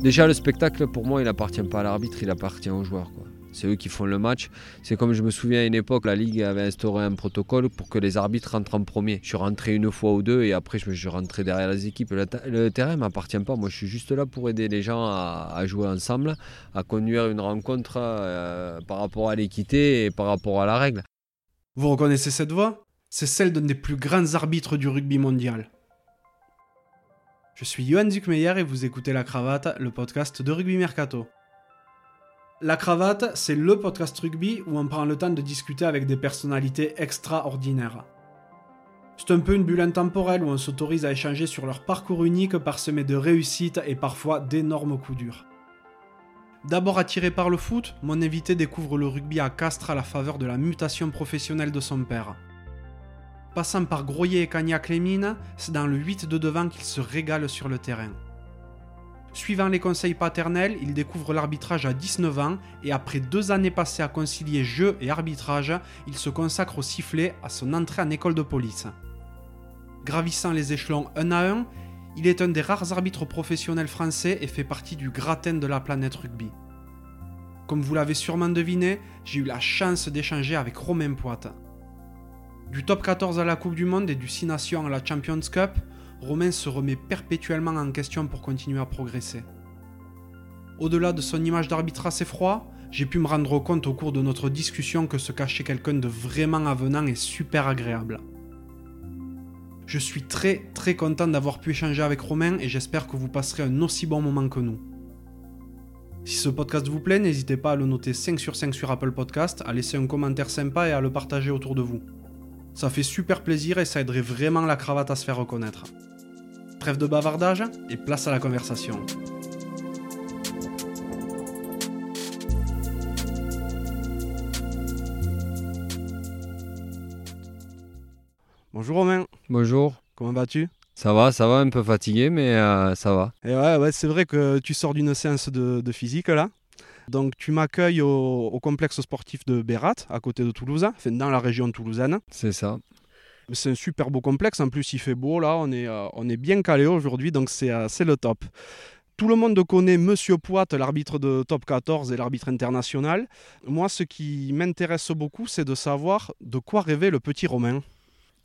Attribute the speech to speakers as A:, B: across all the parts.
A: Déjà, le spectacle, pour moi, il appartient pas à l'arbitre, il appartient aux joueurs. C'est eux qui font le match. C'est comme je me souviens à une époque, la Ligue avait instauré un protocole pour que les arbitres rentrent en premier. Je suis rentré une fois ou deux et après je suis rentré derrière les équipes. Le, le terrain ne m'appartient pas. Moi, je suis juste là pour aider les gens à, jouer ensemble, à conduire une rencontre euh, par rapport à l'équité et par rapport à la règle.
B: Vous reconnaissez cette voix? C'est celle d'un des plus grands arbitres du rugby mondial. Je suis Johan Zuckmeyer et vous écoutez La Cravate, le podcast de Rugby Mercato. La Cravate, c'est le podcast rugby où on prend le temps de discuter avec des personnalités extraordinaires. C'est un peu une bulle intemporelle où on s'autorise à échanger sur leur parcours unique parsemé de réussites et parfois d'énormes coups durs. D'abord attiré par le foot, mon invité découvre le rugby à Castres à la faveur de la mutation professionnelle de son père. Passant par Groyer et Cagnac-les-Mines, c'est dans le 8 de devant qu'il se régale sur le terrain. Suivant les conseils paternels, il découvre l'arbitrage à 19 ans et après deux années passées à concilier jeu et arbitrage, il se consacre au sifflet à son entrée en école de police. Gravissant les échelons un à un, il est un des rares arbitres professionnels français et fait partie du gratin de la planète rugby. Comme vous l'avez sûrement deviné, j'ai eu la chance d'échanger avec Romain Poite. Du top 14 à la Coupe du Monde et du 6 Nations à la Champions Cup, Romain se remet perpétuellement en question pour continuer à progresser. Au-delà de son image d'arbitre assez froid, j'ai pu me rendre compte au cours de notre discussion que se cachait quelqu'un de vraiment avenant et super agréable. Je suis très très content d'avoir pu échanger avec Romain et j'espère que vous passerez un aussi bon moment que nous. Si ce podcast vous plaît, n'hésitez pas à le noter 5 sur 5 sur Apple Podcast, à laisser un commentaire sympa et à le partager autour de vous. Ça fait super plaisir et ça aiderait vraiment la cravate à se faire reconnaître. Trêve de bavardage et place à la conversation. Bonjour Romain.
A: Bonjour.
B: Comment vas-tu?
A: Ça va, ça va, un peu fatigué, mais euh, ça va.
B: Et ouais, ouais c'est vrai que tu sors d'une séance de, physique là. Donc tu m'accueilles au, complexe sportif de Bérat, à côté de Toulouse, enfin, dans la région toulousaine.
A: C'est ça.
B: C'est un super beau complexe. En plus, il fait beau là. On est, euh, on est bien calé aujourd'hui, donc euh, c'est le top. Tout le monde connaît Monsieur Poit, l'arbitre de top 14 et l'arbitre international. Moi, ce qui m'intéresse beaucoup, c'est de savoir de quoi rêvait le petit Romain.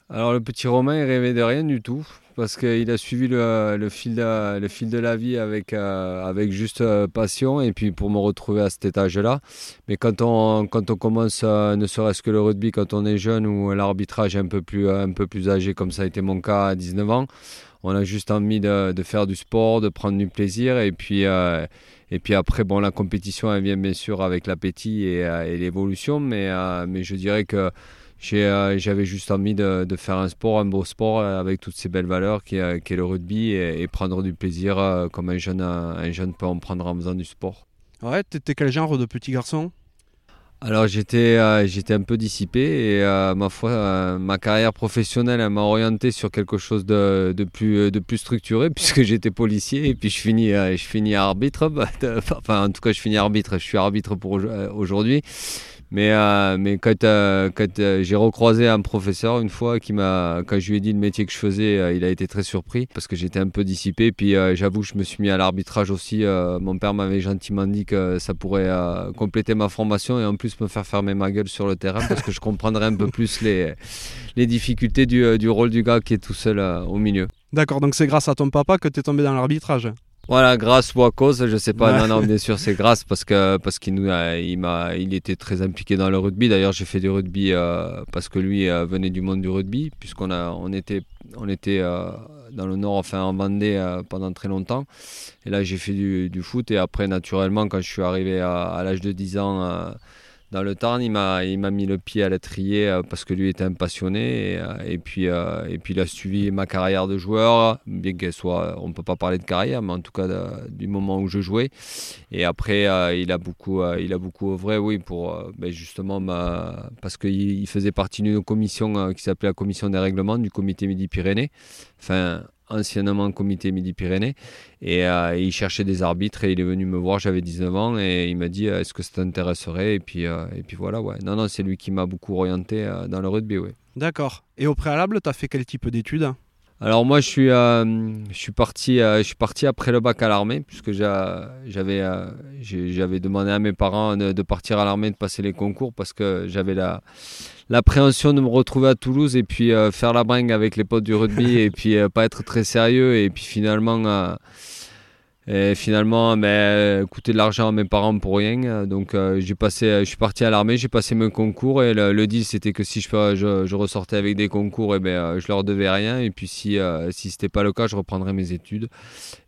A: Alors le petit Romain, il rêvait de rien du tout, parce qu'il a suivi le, fil de, la vie avec, euh, juste euh, passion, et puis pour me retrouver à cet étage-là. Mais quand on, commence, ne serait-ce que le rugby, quand on est jeune, ou l'arbitrage un, peu plus, un peu plus âgé, comme ça a été mon cas à 19 ans, on a juste envie de, faire du sport, de prendre du plaisir, et puis... Euh, et puis après, bon, la compétition, elle vient bien sûr avec l'appétit et, l'évolution, mais, mais je dirais que euh, j'avais juste envie de, faire un sport, un beau sport euh, avec toutes ces belles valeurs qui, est le rugby et, prendre du plaisir euh, comme un jeune, un jeune peut en prendre en faisant du sport.
B: Ouais, t'étais quel genre de petit garçon?
A: Alors j'étais j'étais un peu dissipé et ma foi ma carrière professionnelle m'a orienté sur quelque chose de, de, plus de plus structuré puisque j'étais policier et puis je finis je finis arbitre enfin en tout cas je finis arbitre je suis arbitre pour aujourd'hui mais, euh, mais quand, euh, euh, j'ai recroisé un professeur une fois qui m'a, quand je lui ai dit le métier que je faisais, il a été très surpris parce que j'étais un peu dissipé. Puis j'avoue, je me suis mis à l'arbitrage aussi. mon père m'avait gentiment dit que ça pourrait compléter ma formation et en plus me faire fermer ma gueule sur le terrain parce que je comprendrais un peu plus les, les difficultés du, du rôle du gars qui est tout seul au milieu.
B: D'accord, donc c'est grâce à ton papa que tu es tombé dans l'arbitrage?
A: Voilà, grâce ou à cause, je sais pas. Non, non, bien sûr, c'est grâce parce que parce qu'il nous, il m'a, il était très impliqué dans le rugby. D'ailleurs, j'ai fait du rugby euh, parce que lui euh, venait du monde du rugby, puisqu'on a, on était, on était euh, dans le nord, enfin en Vendée pendant très longtemps. Et là, j'ai fait du, du, foot et après, naturellement, quand je suis arrivé à, à l'âge de 10 ans dans le Tarn, il m'a, mis le pied à l'étrier euh, parce que lui était un passionné et, euh, puis, euh, et puis il a suivi ma carrière de joueur, bien qu'elle soit, on ne peut pas parler de carrière, mais en tout cas du moment où je jouais. Et après, il a beaucoup, il a beaucoup œuvré, oui, pour ben justement, parce qu'il faisait partie d'une commission qui s'appelait la commission des règlements du comité Midi-Pyrénées. Enfin, anciennement comité Midi-Pyrénées. Et euh, il cherchait des arbitres et il est venu me voir, j'avais 19 ans, et il m'a dit euh, est-ce que ça t'intéresserait et, puis euh, et puis voilà, ouais. Non, non, c'est lui qui m'a beaucoup orienté dans le rugby, oui.
B: D'accord. Et au préalable, tu as fait quel type d'études?
A: Alors moi je suis, je suis, parti, je suis parti après le bac à l'armée puisque j'avais, j'avais demandé à mes parents de, partir à l'armée, de passer les concours parce que j'avais la, l'appréhension de me retrouver à Toulouse et puis faire la bringue avec les potes du rugby et puis pas être très sérieux. Et puis finalement et finalement, mais, coûter de l'argent à mes parents pour rien. Donc, euh, j'ai passé, je suis parti à l'armée, j'ai passé mon concours et le, deal c'était que si je, ressortais avec des concours, et eh ben, euh, je leur devais rien. Et puis, si, euh, si ce n'était pas le cas, je reprendrais mes études.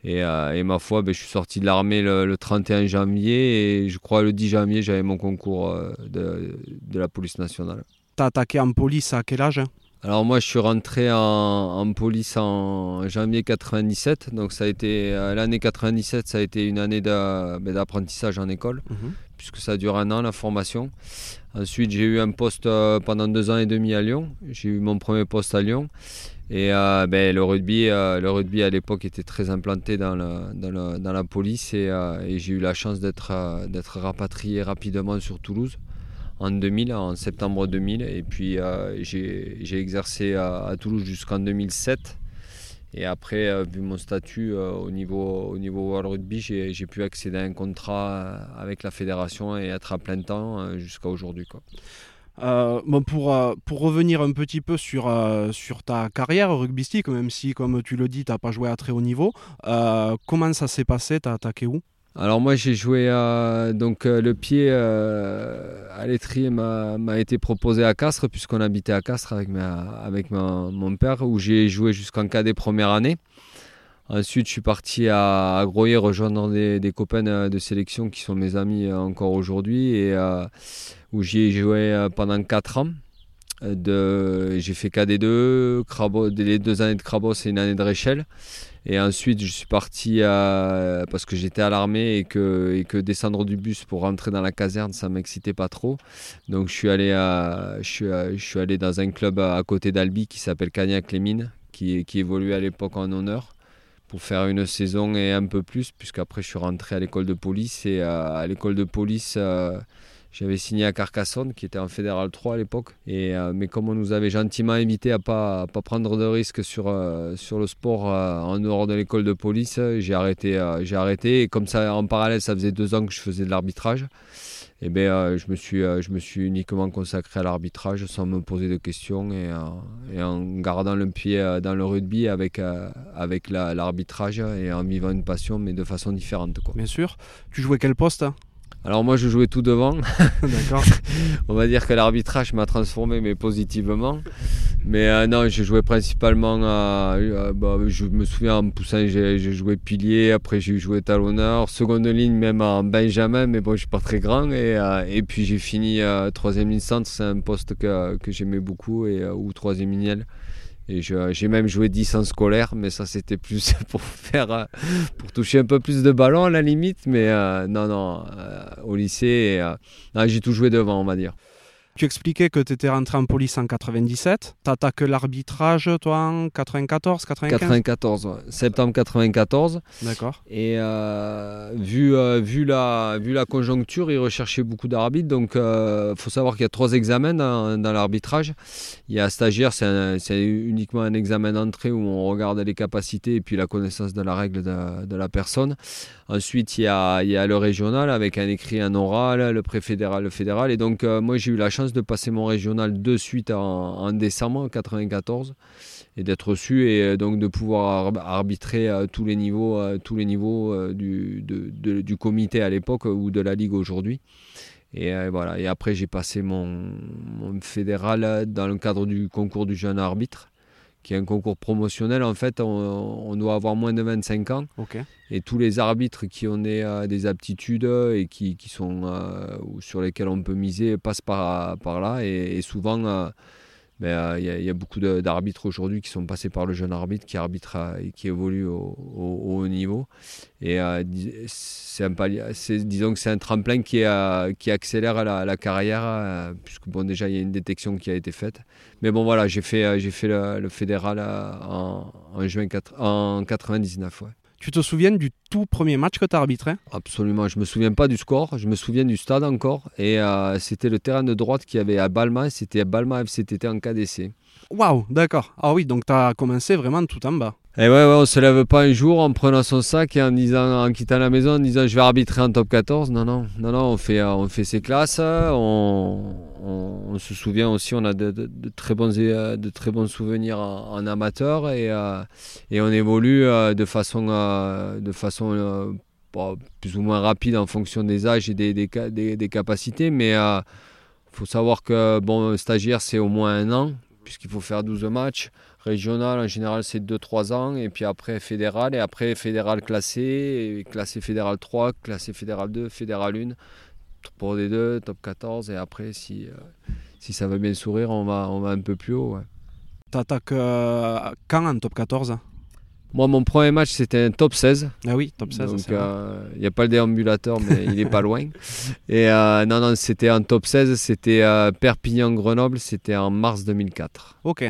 A: Et, ma foi, ben, je suis sorti de l'armée le, 31 janvier et je crois le 10 janvier, j'avais mon concours de, de la police nationale.
B: T'as attaqué en police à quel âge
A: alors moi je suis rentré en, police en janvier 97, donc ça a été euh, l'année 97, ça a été une année ben, d'apprentissage en école, mhm. puisque ça dure un an la formation. Ensuite j'ai eu un poste euh, pendant deux ans et demi à Lyon, j'ai eu mon premier poste à Lyon. Et euh, ben, le, rugby, le rugby à l'époque était très implanté dans, dans, la police et, et j'ai eu la chance d'être rapatrié rapidement sur Toulouse en 2000, en septembre 2000. Et puis euh, j'ai exercé à, Toulouse jusqu'en 2007. Et après, euh, vu mon statut euh, au, niveau, au niveau World Rugby, j'ai pu accéder à un contrat avec la fédération et être à plein temps jusqu'à aujourd'hui.
B: bon, pour, pour revenir un petit peu sur, sur ta carrière rugbystique, même si, comme tu le dis, tu n'as pas joué à très haut niveau, comment ça s'est passé Tu as attaqué où?
A: Alors moi j'ai joué donc euh, le pied euh, à l'étrier m'a été proposé à Castres puisqu'on habitait à Castres avec, mon père où j'ai joué jusqu'en cadet première année. Ensuite je suis parti à, Groyer rejoindre des, des, copains euh, de sélection qui sont mes amis encore aujourd'hui et où j'ai joué pendant 4 ans. J'ai fait KD2, les deux années de Crabos et une année de Réchelle. Et ensuite, je suis parti parce que j'étais à l'armée et que, descendre du bus pour rentrer dans la caserne, ça m'excitait pas trop. Donc, je suis allé dans un club à, côté d'Albi qui s'appelle Cagnac-les-Mines, qui, qui évoluait à l'époque en honneur pour faire une saison et un peu plus, puisqu'après je suis rentré à l'école de police et à l'école de police, euh, j'avais signé à Carcassonne, qui était en Fédéral 3 à l'époque. Euh, mais comme on nous avait gentiment invité à ne pas, pas prendre de risques sur, euh, sur le sport euh, en dehors de l'école de police, j'ai arrêté, j'ai arrêté. Et comme ça, en parallèle, ça faisait deux ans que je faisais de l'arbitrage. Et ben, je, me suis, je me suis uniquement consacré à l'arbitrage sans me poser de questions et, en gardant le pied dans le rugby avec, avec l'arbitrage et en vivant une passion, mais de façon différente.
B: Bien sûr. Tu jouais quel poste hein?
A: Alors moi je jouais tout devant. D'accord. On va dire que l'arbitrage m'a transformé mais positivement. Mais euh, non, je jouais principalement à, bah, je me souviens en poussant, j'ai joué pilier, après j'ai joué talonneur, seconde ligne même en benjamin, mais bon je suis pas très grand et, euh, et puis j'ai fini euh, troisième ligne centre, c'est un poste que, que j'aimais beaucoup et ou troisième ligne et j'ai même joué 10 en scolaire, mais ça c'était plus pour faire, euh, pour toucher un peu plus de ballon à la limite. Mais euh, non, non, euh, au lycée, j'ai tout joué devant, on va dire.
B: Tu expliquais que tu étais rentré en police en 97. Tu attaques l'arbitrage, toi, en 94, 95
A: 94, septembre 94.
B: D'accord.
A: Et euh, vu, euh, vu, la, vu la conjoncture, ils recherchaient beaucoup d'arbitres. Donc, il euh, faut savoir qu'il y a trois examens dans, l'arbitrage. Il y a stagiaire, c'est uniquement un examen d'entrée où on regarde les capacités et puis la connaissance de la règle de, de la personne. Ensuite, il y, a, il y a le régional avec un écrit, un oral, le préfédéral, le fédéral. Et donc, moi, j'ai eu la chance de passer mon régional de suite en, décembre 94 et d'être reçu et euh, donc de pouvoir arbitrer à tous les niveaux, tous les niveaux euh, du, comité à l'époque ou de la ligue aujourd'hui. Et euh, voilà. Et après, j'ai passé mon, fédéral dans le cadre du concours du jeune arbitre qui est un concours promotionnel, en fait, on, doit avoir moins de 25 ans. Et tous les arbitres qui ont des, euh, aptitudes et qui, sont, euh, sur lesquels on peut miser passent par, par là. Et, souvent, euh, ben, il y, a beaucoup d'arbitres aujourd'hui qui sont passés par le jeune arbitre, qui arbitre et qui évolue au, haut niveau. Et c'est un disons que c'est un tremplin qui, qui accélère la, carrière, puisque bon, déjà il y a une détection qui a été faite. Mais bon, voilà, j'ai fait, j'ai fait le, fédéral en, en, juin en 99. Ouais.
B: Tu te souviens du tout premier match que tu as arbitré
A: Absolument, je me souviens pas du score, je me souviens du stade encore. Et euh, c'était le terrain de droite qui avait à Balma, c'était à Balma FCTT en KDC.
B: Waouh, d'accord. Ah oui, donc tu as commencé vraiment tout en bas.
A: Et ouais, ouais, on se lève pas un jour en prenant son sac et en disant, en quittant la maison, en disant je vais arbitrer en top 14. Non, non, non, non, on fait, on fait ses classes. On, se souvient aussi, on a de, très, bons, de très bons souvenirs en, amateur et, euh, et on évolue euh, de façon, euh, de façon plus ou moins rapide en fonction des âges et des, des, des capacités. Mais il faut savoir que bon, stagiaire, c'est au moins un an, puisqu'il faut faire 12 matchs. Régional, en général, c'est 2-3 ans. Et puis après, fédéral. Et après, fédéral classé. classé fédéral 3, classé fédéral 2, fédéral 1. Pour des 2, top 14. Et après, si, euh, si ça veut bien sourire, on va, on va un peu plus haut. Ouais.
B: T'attaques euh, quand en top 14
A: moi, mon premier match, c'était un top 16.
B: Ah oui, top 16.
A: Donc, il n'y euh, a pas le déambulateur, mais il n'est pas loin. Et non, non, c'était en top 16. C'était Perpignan-Grenoble. C'était en mars 2004.
B: Ok.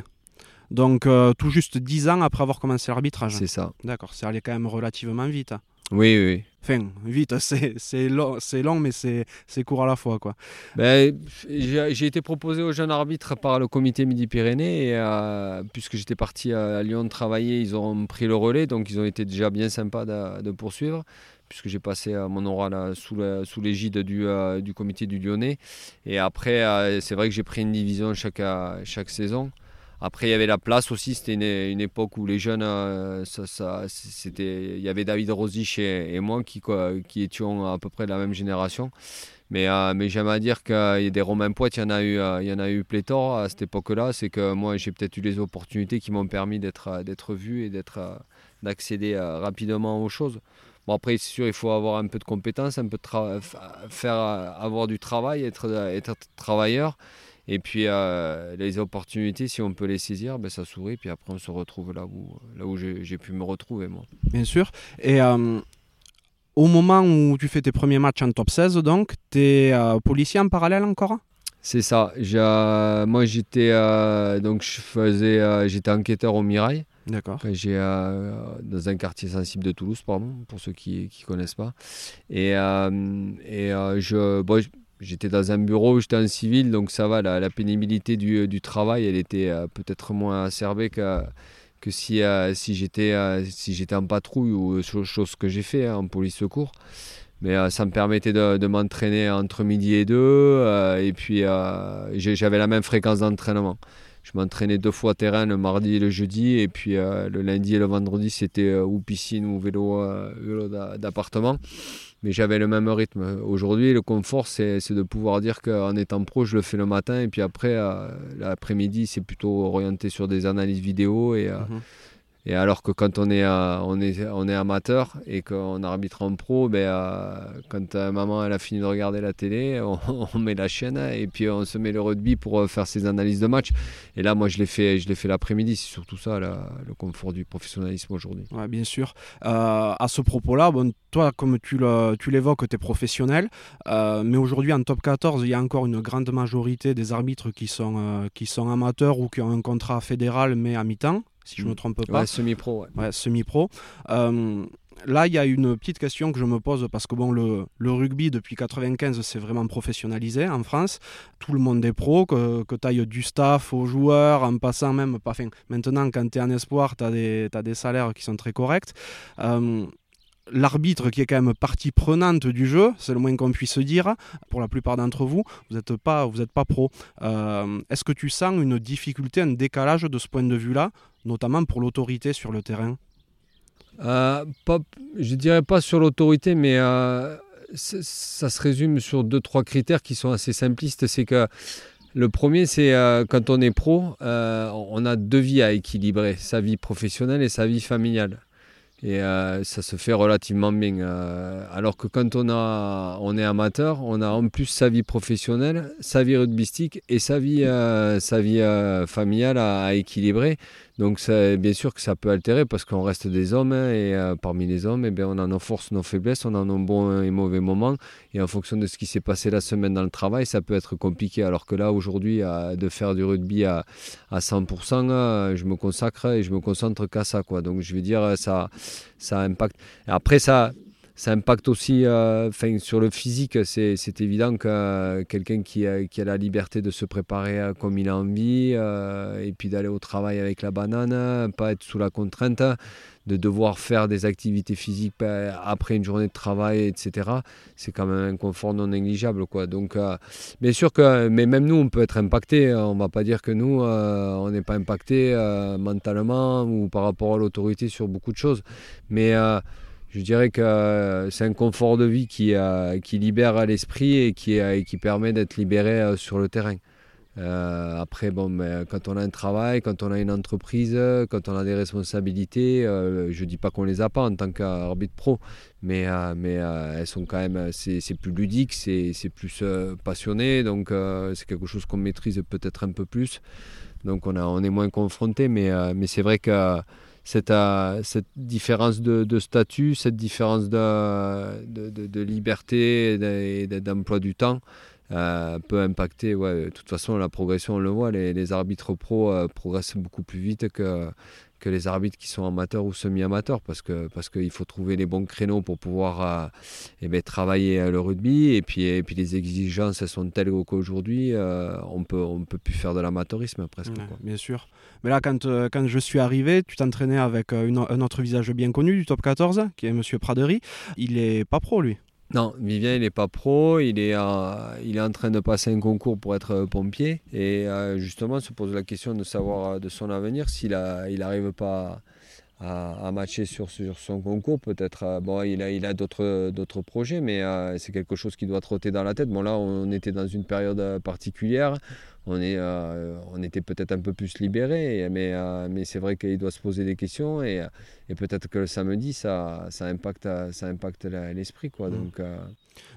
B: Donc euh, tout juste 10 ans après avoir commencé l'arbitrage.
A: C'est ça.
B: D'accord, c'est allé quand même relativement vite.
A: Oui, oui.
B: Enfin, vite, c'est long, long, mais c'est court à la fois. quoi.
A: Ben, j'ai été proposé au jeune arbitre par le comité Midi-Pyrénées, et euh, puisque j'étais parti à Lyon travailler, ils ont pris le relais, donc ils ont été déjà bien sympas de, poursuivre puisque j'ai passé mon oral sous l'égide du, euh, du, comité du Lyonnais. Et après, c'est vrai que j'ai pris une division chaque, chaque saison. Après, il y avait la place aussi. C'était une, époque où les jeunes, euh, ça, c'était, il y avait David Rosich et, moi qui, qui étions à peu près de la même génération. Mais, euh, mais j'aime à dire qu'il y a des Romains Poète, il y en a eu, euh, il y en a eu pléthore à cette époque-là. C'est que moi, j'ai peut-être eu les opportunités qui m'ont permis d'être, d'être vu et d'être, d'accéder rapidement aux choses. Bon, après, c'est sûr, il faut avoir un peu de compétences, un peu de faire avoir du travail, être, être travailleur. Et puis euh, les opportunités, si on peut les saisir, ben, ça sourit. Puis après, on se retrouve là où, là où j'ai pu me retrouver, moi.
B: Bien sûr. Et euh, au moment où tu fais tes premiers matchs en top 16, donc, tu es euh, policier en parallèle encore?
A: C'est ça. moi, j'étais donc je faisais, j'étais enquêteur au Mirail.
B: D'accord.
A: J'ai dans un quartier sensible de Toulouse, pardon, pour ceux qui ne connaissent pas. Et, et je, bon, J'étais dans un bureau, j'étais en civil, donc ça va, la, pénibilité du, du, travail, elle était euh, peut-être moins acerbée que, que si, euh, si j'étais euh, si en patrouille ou chose que j'ai fait hein, en police secours. Mais ça me permettait de, de m'entraîner entre midi et deux, et puis j'avais la même fréquence d'entraînement. Je m'entraînais deux fois terrain le mardi et le jeudi, et puis le lundi et le vendredi, c'était ou piscine ou vélo, vélo d'appartement mais j'avais le même rythme. Aujourd'hui, le confort, c'est de pouvoir dire qu'en étant pro, je le fais le matin et puis après, euh, l'après-midi, c'est plutôt orienté sur des analyses vidéo et, euh, mhm. Et alors que quand on est, euh, on est, on est amateur et qu'on arbitre en pro, ben, euh, quand euh, maman elle a fini de regarder la télé, on, met la chaîne et puis on se met le rugby pour faire ses analyses de match. Et là, moi, je l'ai fait, fait l'après-midi. C'est surtout ça, le confort du professionnalisme aujourd'hui.
B: Ouais, bien sûr. à ce propos-là, bon, toi, comme tu l'évoques, tu es professionnel. mais aujourd'hui, en top 14, il y a encore une grande majorité des arbitres qui sont, qui sont amateurs ou qui ont un contrat fédéral mais à mi-temps si je ne me mm. trompe pas.
A: Ouais, semi-pro.
B: Ouais. semi-pro. Euh, là, il y a une petite question que je me pose parce que bon, le, le rugby depuis 95 c'est vraiment professionnalisé en France. Tout le monde est pro, que, que tu ailles du staff aux joueurs, en passant même. Enfin, maintenant, quand tu es en espoir, tu as, as, des salaires qui sont très corrects. Euh, l'arbitre qui est quand même partie prenante du jeu, c'est le moins qu'on puisse dire. Pour la plupart d'entre vous, vous n'êtes pas, vous pas pro. Euh, est-ce que tu sens une difficulté, un décalage de ce point de vue-là, notamment pour l'autorité sur le terrain?
A: Euh, pas, Je dirais pas sur l'autorité, mais euh, ça se résume sur deux, trois critères qui sont assez simplistes. C'est que le premier, c'est euh, quand on est pro, on a deux vies à équilibrer, sa vie professionnelle et sa vie familiale. Et euh, ça se fait relativement bien. Euh, alors que quand on, a, on est amateur, on a en plus sa vie professionnelle, sa vie rugbystique et sa vie, euh, sa vie familiale à, équilibrer. Donc bien sûr que ça peut altérer parce qu'on reste des hommes hein, et euh, parmi les hommes, eh bien, on a nos forces, nos faiblesses, on a nos bons et mauvais moments et en fonction de ce qui s'est passé la semaine dans le travail, ça peut être compliqué. Alors que là, aujourd'hui, de faire du rugby à, à 100%, euh, je me consacre et je me concentre qu'à ça. Quoi. Donc je vais dire, ça, ça impacte. après, ça, ça impacte aussi euh, sur le physique. C'est évident que euh, quelqu'un qui, a la liberté de se préparer euh, comme il a envie et puis d'aller au travail avec la banane, pas être sous la contrainte, de devoir faire des activités physiques après une journée de travail, etc. C'est quand même un confort non négligeable. Quoi. Donc, bien sûr que, mais même nous, on peut être impacté. On ne va pas dire que nous, on n'est pas impacté mentalement ou par rapport à l'autorité sur beaucoup de choses. Mais je dirais que euh, c'est un confort de vie qui, euh, qui libère l'esprit et qui, euh, qui permet d'être libéré sur le terrain. après, bon, mais quand on a un travail, quand on a une entreprise, quand on a des responsabilités, je ne dis pas qu'on les a pas en tant qu'arbitre pro, mais, mais elles sont quand même, c'est plus ludique, c'est plus passionné, donc c'est quelque chose qu'on maîtrise peut-être un peu plus. Donc on, a, on est moins confronté, mais, mais c'est vrai que cette, euh, cette différence de, statut, cette différence de, liberté et d'emploi du temps euh, peut impacter. De toute façon, la progression, on le voit, les, arbitres pro euh, progressent beaucoup plus vite que, que les arbitres qui sont amateurs ou semi-amateurs parce que parce qu'il faut trouver les bons créneaux pour pouvoir euh, eh ben, travailler euh, le rugby. Et puis et puis les exigences elles sont telles qu'aujourd'hui euh, on peut on peut plus faire de l'amateurisme presque
B: bien sûr. Mais là quand, quand je suis arrivé tu t'entraînais avec un autre visage bien connu du top 14 qui est monsieur Pradery il est pas pro lui?
A: Non, Vivien, il n'est pas pro, il est, il est en train de passer un concours pour être euh, pompier. Et euh, justement, se pose la question de savoir euh, de son avenir s'il n'arrive il pas à, matcher sur, sur, son concours. Peut-être, bon, il a, il a d'autres, d'autres projets, mais c'est quelque chose qui doit trotter dans la tête. Bon, là, on était dans une période particulière on, est, euh, on était peut-être un peu plus libéré, mais, euh, mais c'est vrai qu'il doit se poser des questions et, et peut-être que le samedi, ça, ça impacte, ça impacte l'esprit. Quoi, mmh. donc,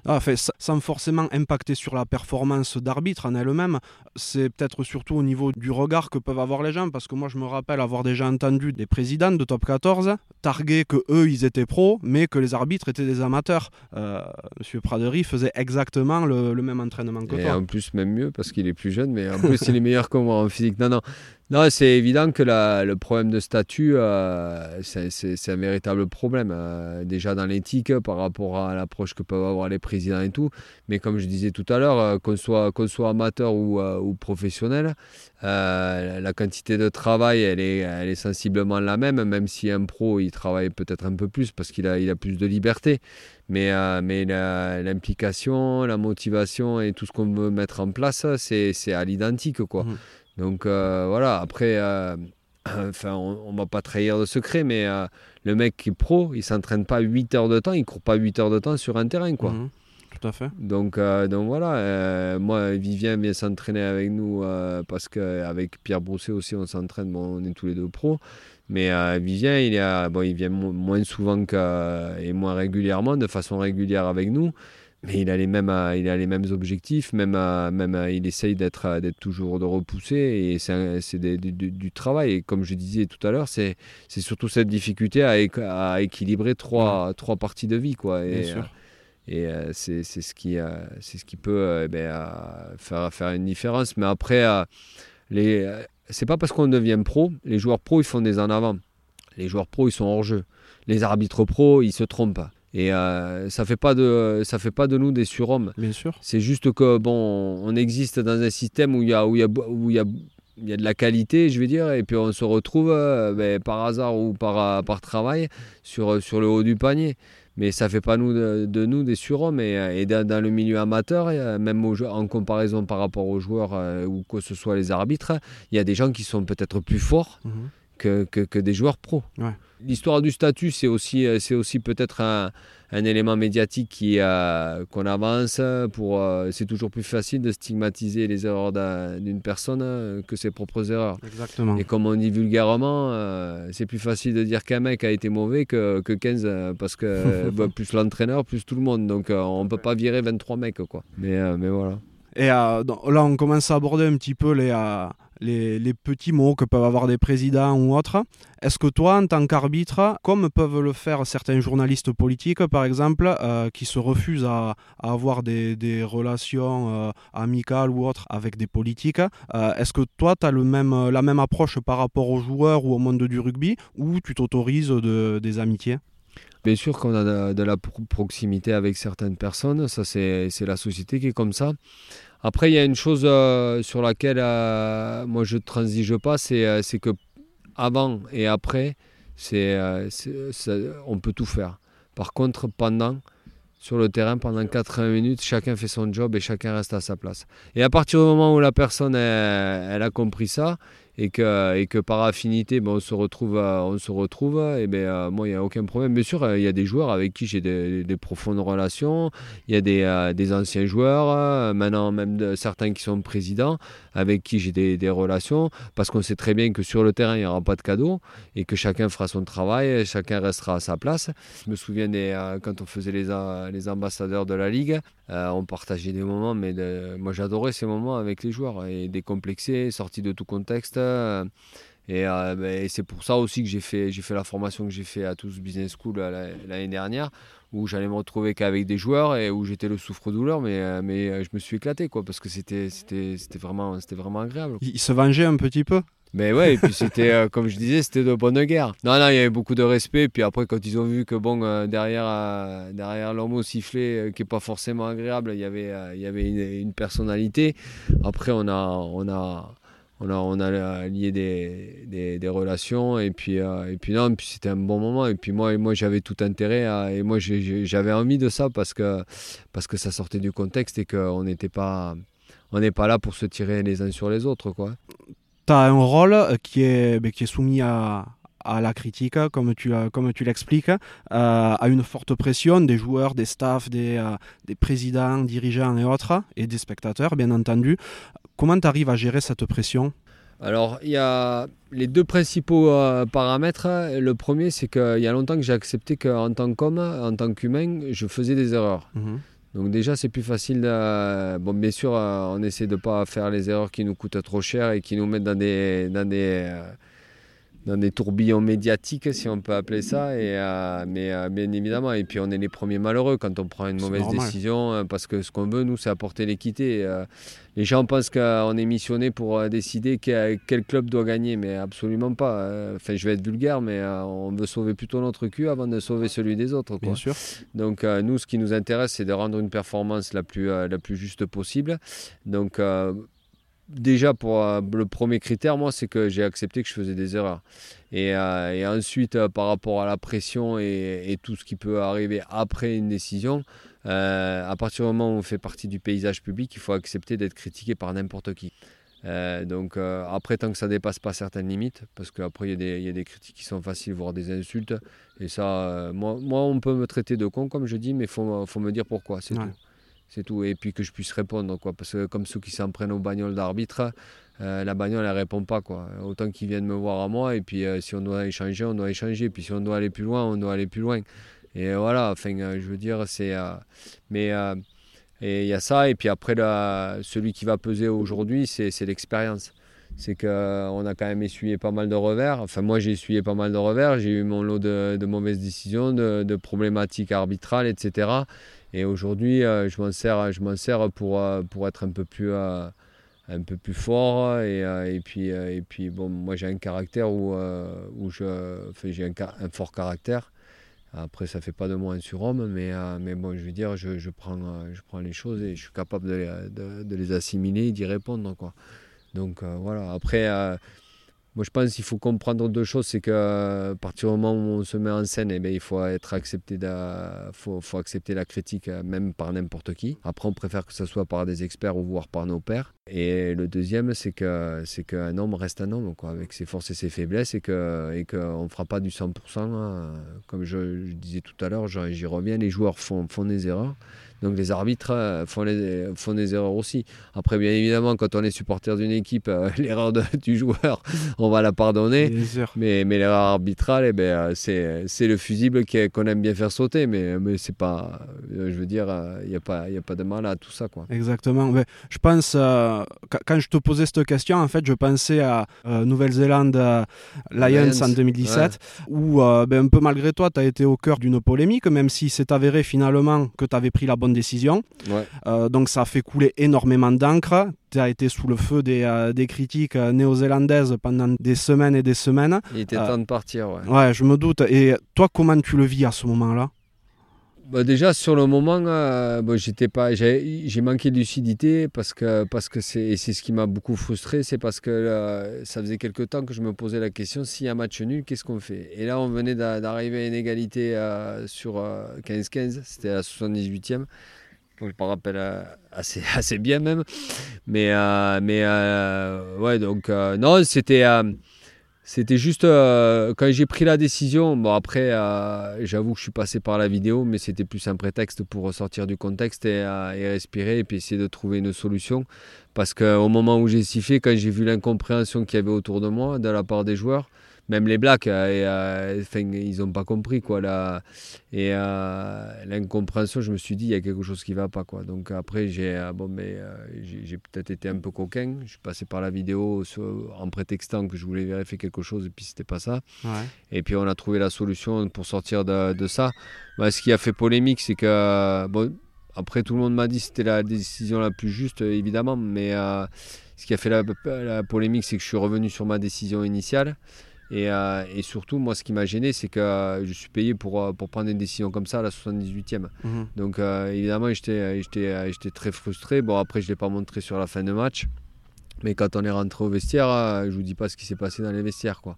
B: ah, sans forcément impacter sur la performance d'arbitre en elle-même, c'est peut-être surtout au niveau du regard que peuvent avoir les gens, parce que moi je me rappelle avoir déjà entendu des présidents de top 14 targuer que eux ils étaient pros, mais que les arbitres étaient des amateurs. Euh, Monsieur Pradery faisait exactement le, même entraînement que
A: Et
B: toi.
A: en plus même mieux parce qu'il est plus jeune, mais en plus il est meilleur que moi en physique. Non, non, non, c'est évident que le problème de statut, euh, c'est un véritable problème. Euh, déjà dans l'éthique, par rapport à l'approche que peuvent avoir les présidents et tout. Mais comme je disais tout à l'heure, euh, qu'on soit, qu'on soit amateur ou, ou professionnel, la quantité de travail, elle est, elle est sensiblement la même, même si un pro, il travaille peut-être un peu plus parce qu'il a, il a plus de liberté. Mais, mais l'implication, la, motivation et tout ce qu'on veut mettre en place, c'est à l'identique. quoi. Mmh. Donc euh, voilà, après, euh, enfin, on ne va pas trahir de secret, mais euh, le mec qui est pro, il s'entraîne pas 8 heures de temps, il court pas 8 heures de temps sur un terrain, quoi.
B: Mhm. tout à fait.
A: Donc, donc voilà, moi, Vivien vient s'entraîner avec nous parce qu'avec Pierre Brousset aussi, on s'entraîne, bon, on est tous les deux pros. Mais Vivien, il, est, bon, il vient moins souvent et moins régulièrement, de façon régulière avec nous mais il a les mêmes, euh, il a les mêmes objectifs, même, euh, même euh, il essaye d'être, d'être toujours de repousser et c'est, du travail. Et comme je disais tout à l'heure, c'est, c'est surtout cette difficulté à, à équilibrer trois, trois parties de vie. Quoi. Et, et c'est, c'est, ce qui, c'est ce qui peut ben, faire, faire une différence. Mais après, les, c'est pas parce qu'on devient pro, les joueurs pro ils font des en avant. Les joueurs pro ils sont hors jeu. Les arbitres pro ils se trompent. Et euh, ça fait pas de ça fait pas de nous des surhommes.
B: Bien sûr.
A: C'est juste que bon, on existe dans un système où il y a où il y a où il y a il y a de la qualité, je vais dire, et puis on se retrouve euh, ben, par hasard ou par, par travail sur, sur le haut du panier. Mais ça ne fait pas nous, de, nous des surhommes. Et, et dans, le milieu amateur, même en comparaison par rapport aux joueurs euh, ou que ce soit les arbitres, il y a des gens qui sont peut-être plus forts mhm. Que, que, que, des joueurs pros.
B: Ouais.
A: L'histoire du statut, c'est aussi, euh, c'est aussi peut-être un, un, élément médiatique qui, euh, qu'on avance. Pour, euh, c'est toujours plus facile de stigmatiser les erreurs d'une personne que ses propres erreurs.
B: Exactement.
A: Et comme on dit vulgairement, c'est plus facile de dire qu'un mec a été mauvais que, que 15, parce que bah, plus l'entraîneur, plus tout le monde. Donc on ne peut pas virer 23 mecs. Quoi. Mais, mais voilà.
B: Et là, on commence à aborder un petit peu les les, petits mots que peuvent avoir des présidents ou autres. Est-ce que toi, en tant qu'arbitre, comme peuvent le faire certains journalistes politiques, par exemple, euh, qui se refusent à, avoir des, des relations euh, amicales ou autres avec des politiques, euh, est-ce que toi, tu as le même, la même approche par rapport aux joueurs ou au monde du rugby, ou tu t'autorises de, des amitiés?
A: Bien sûr qu'on a de, la proximité avec certaines personnes, ça c'est la société qui est comme ça. Après, il y a une chose euh, sur laquelle euh, moi je ne transige pas, euh, c'est que avant et après, on peut tout faire. Par contre, pendant, sur le terrain, pendant 80 minutes, chacun fait son job et chacun reste à sa place. Et à partir du moment où la personne a compris ça, et que, par affinité, ben, on se retrouve, on se retrouve et ben, euh, moi, il n'y a aucun problème. Bien sûr, il y a des joueurs avec qui j'ai des, des, profondes relations, il y a des, euh, anciens joueurs, euh, maintenant même certains qui sont présidents, avec qui j'ai des, relations, parce qu'on sait très bien que sur le terrain, il n'y aura pas de cadeau, et que chacun fera son travail, chacun restera à sa place. Je me souviens quand on faisait les ambassadeurs de la Ligue, on partageait des moments, mais moi j'adorais ces moments avec les joueurs, et décomplexés, sortis de tout contexte. Euh, ben, et, c'est pour ça aussi que j'ai fait, la formation que j'ai fait à Tous Business School euh, l'année dernière, où j'allais me retrouver qu'avec des joueurs et où j'étais le souffre-douleur, mais, euh, je me suis éclaté, quoi, parce que c'était, vraiment, vraiment agréable.
B: Il se vengeait un petit peu?
A: Mais ouais, et puis c'était, comme je disais, c'était de bonne guerre. Non, non, il y avait beaucoup de respect. Puis après, quand ils ont vu que bon, derrière, derrière l'homme au sifflet, qui est pas forcément agréable, il y avait, il y avait une, personnalité. Après, on a, on a, on a, on a lié des, des, relations et puis, euh, et puis non, puis c'était un bon moment et puis moi, moi j'avais tout intérêt et moi j'avais envie de ça parce que, parce que ça sortait du contexte et qu'on n'était pas, on n'est pas là pour se tirer les uns sur les autres quoi.
B: Tu as un rôle qui est, ben, qui est soumis à, à la critique, comme tu, comme tu l'expliques, euh, à une forte pression des joueurs, des staffs, des, euh, des présidents, dirigeants et autres, et des spectateurs, bien entendu. Comment tu arrives à gérer cette pression?
A: Alors, il y a les deux principaux euh, paramètres. Le premier, c'est qu'il y a longtemps que j'ai accepté qu'en tant qu'homme, en tant qu'humain, je faisais des erreurs. Mhm. Donc déjà, c'est plus facile. Bon, bien sûr, euh, on essaie de ne pas faire les erreurs qui nous coûtent trop cher et qui nous mettent dans des, dans des, euh, dans des tourbillons médiatiques, si on peut appeler ça. Et, euh, mais euh, bien évidemment, et puis on est les premiers malheureux quand on prend une mauvaise décision, euh, parce que ce qu'on veut, nous, c'est apporter l'équité. les gens pensent qu'on est missionné pour décider quel, club doit gagner, mais absolument pas. Enfin, je vais être vulgaire, mais on veut sauver plutôt notre cul avant de sauver celui des autres. Bien sûr. Donc nous, ce qui nous intéresse, c'est de rendre une performance la plus, la plus juste possible. Donc déjà, pour euh, le premier critère, moi, c'est que j'ai accepté que je faisais des erreurs. Et, euh, ensuite, euh, par rapport à la pression et, tout ce qui peut arriver après une décision, à partir du moment où on fait partie du paysage public, il faut accepter d'être critiqué par n'importe qui. donc après, tant que ça dépasse pas certaines limites, parce qu'après il y, a des critiques qui sont faciles, voire des insultes, et ça, moi, moi, on peut me traiter de con, comme je dis, mais il faut, faut, me dire pourquoi, c'est tout. C'est tout. Et puis que je puisse répondre, quoi. Parce que comme ceux qui s'en prennent aux bagnoles d'arbitre, euh, la bagnole, elle répond pas, quoi. Autant qu'ils viennent me voir à moi, et puis euh, si on doit échanger, on doit échanger. Puis si on doit aller plus loin, on doit aller plus loin. Et voilà, enfin, euh, je veux dire, c'est. mais. il y a ça, et puis après, celui qui va peser aujourd'hui, c'est l'expérience c'est qu'on a quand même essuyé pas mal de revers. Enfin, moi, j'ai essuyé pas mal de revers. J'ai eu mon lot de, mauvaises décisions, de, problématiques arbitrales, etc. Et aujourd'hui, euh, je m'en sers, je m'en sers pour, euh, pour être un peu plus, euh, un peu plus fort. Et, et puis, et puis bon, moi j'ai un caractère où, où je, j'ai un, un, fort caractère. Après, ça fait pas de moi un surhomme, mais, mais bon, je veux dire, je, je, prends, je prends les choses et je suis capable de les, de, de les assimiler et d'y répondre. Quoi. Donc voilà, après moi, je pense qu'il faut comprendre deux choses. C'est qu'à partir du moment où on se met en scène, eh bien, il faut, être accepté de, faut, faut, accepter la critique, euh, même par n'importe qui. Après, on préfère que ce soit par des experts ou voire par nos pairs. Et le deuxième, c'est que c'est qu'un homme reste un homme, quoi, avec ses forces et ses faiblesses, et qu'on et ne fera pas du 100%. Hein. Comme je, je, disais tout à l'heure, j'y reviens, les joueurs font, font des erreurs. Donc les arbitres euh, font, les, font des erreurs aussi. Après, bien évidemment, quand on est supporter d'une équipe, euh, l'erreur du joueur, on va la pardonner. Mais, mais l'erreur arbitrale, eh ben, c'est, c'est le fusible qu'on aime bien faire sauter. Mais, mais c'est pas, je veux dire, il n'y a, pas, a pas de mal à tout ça. Quoi.
B: Exactement. Mais je pense euh, quand je te posais cette question, en fait, je pensais à euh, Nouvelle-Zélande Lions, en 2017, où ben, un peu malgré toi, tu as été au cœur d'une polémique, même si c'est avéré finalement que tu avais pris la bonne décision. donc ça a fait couler énormément d'encre. Tu as été sous le feu des, des critiques néo-zélandaises pendant des semaines et des semaines.
A: Il était temps de partir, ouais.
B: Ouais, je me doute. Et toi, comment tu le vis à ce moment-là?
A: Bah, déjà sur le moment, euh, j'étais pas, j'ai manqué de lucidité parce que parce que c'est c'est ce qui m'a beaucoup frustré, c'est parce que euh, ça faisait quelque temps que je me posais la question s'il y a un match nul, qu'est-ce qu'on fait? Et là, on venait d'arriver à une égalité euh, sur 15-15, c'était la 78e. Donc, je me rappelle assez, assez bien même. Mais, mais ouais, donc, non, c'était. C'était juste euh, quand j'ai pris la décision. Bon, après, euh, j'avoue que je suis passé par la vidéo, mais c'était plus un prétexte pour ressortir du contexte et, euh, et, respirer et puis essayer de trouver une solution. Parce qu'au moment où j'ai sifflé, quand j'ai vu l'incompréhension qu'il y avait autour de moi de la part des joueurs, même les Blacks, euh, euh, ils n'ont pas compris. Quoi, là. Et euh, l'incompréhension, je me suis dit, il y a quelque chose qui ne va pas. Quoi. Donc après, j'ai bon, mais, j'ai peut-être été un peu coquin. Je suis passé par la vidéo en prétextant que je voulais vérifier quelque chose, et puis c'était pas ça. Et puis on a trouvé la solution pour sortir de, ça. Bah, ce qui a fait polémique, c'est que... Bon, après, tout le monde m'a dit que c'était la décision la plus juste, évidemment, mais ce qui a fait la, la polémique, c'est que je suis revenu sur ma décision initiale. Euh, et, surtout, moi, ce qui m'a gêné, c'est que euh, je suis payé pour, euh, pour prendre une décision comme ça à la 78e. Mhm. Donc, évidemment, j'étais très frustré. Bon, après, je ne l'ai pas montré sur la fin de match. Mais quand on est rentré au vestiaire, je ne vous dis pas ce qui s'est passé dans les vestiaires. Quoi.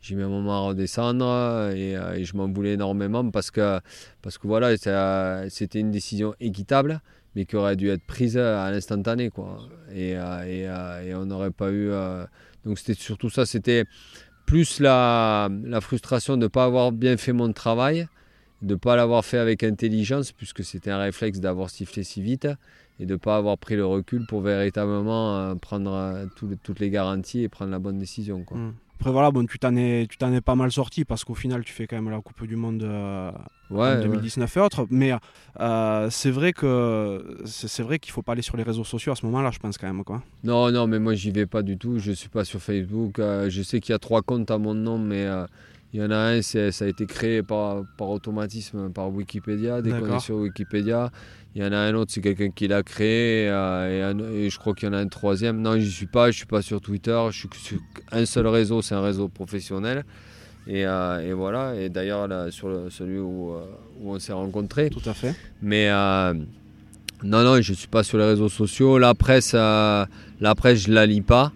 A: J'ai mis un moment à redescendre et, je m'en voulais énormément parce que, parce que voilà, c'était une décision équitable, mais qui aurait dû être prise à l'instantané. Quoi. Et, et, et on n'aurait pas eu. donc, c'était surtout ça. C'était plus la, frustration de ne pas avoir bien fait mon travail, de ne pas l'avoir fait avec intelligence, puisque c'était un réflexe d'avoir sifflé si vite, et de ne pas avoir pris le recul pour véritablement euh, prendre euh, toutes les garanties et prendre la bonne décision.
B: Mmh. Après voilà, bon, tu t'en es, es pas mal sorti parce qu'au final tu fais quand même la Coupe du Monde euh, en 2019 et autres. Mais euh, c'est vrai que c'est, vrai qu'il faut pas aller sur les réseaux sociaux à ce moment-là, je pense quand même quoi.
A: Non, non, mais moi j'y vais pas du tout. Je suis pas sur Facebook. Euh, je sais qu'il y a trois comptes à mon nom, mais il y en a un, ça a été créé par, par automatisme par Wikipédia, dès qu'on est sur Wikipédia. Il y en a un autre, c'est quelqu'un qui l'a créé, euh, et, je crois qu'il y en a un troisième. Non, j'y suis pas, je suis pas sur Twitter, je suis sur un seul réseau, c'est un réseau professionnel. Et, euh, voilà, et d'ailleurs, sur celui où, euh, où on s'est rencontrés.
B: Tout à fait.
A: Mais non, non, je suis pas sur les réseaux sociaux. La presse, la presse je la lis pas,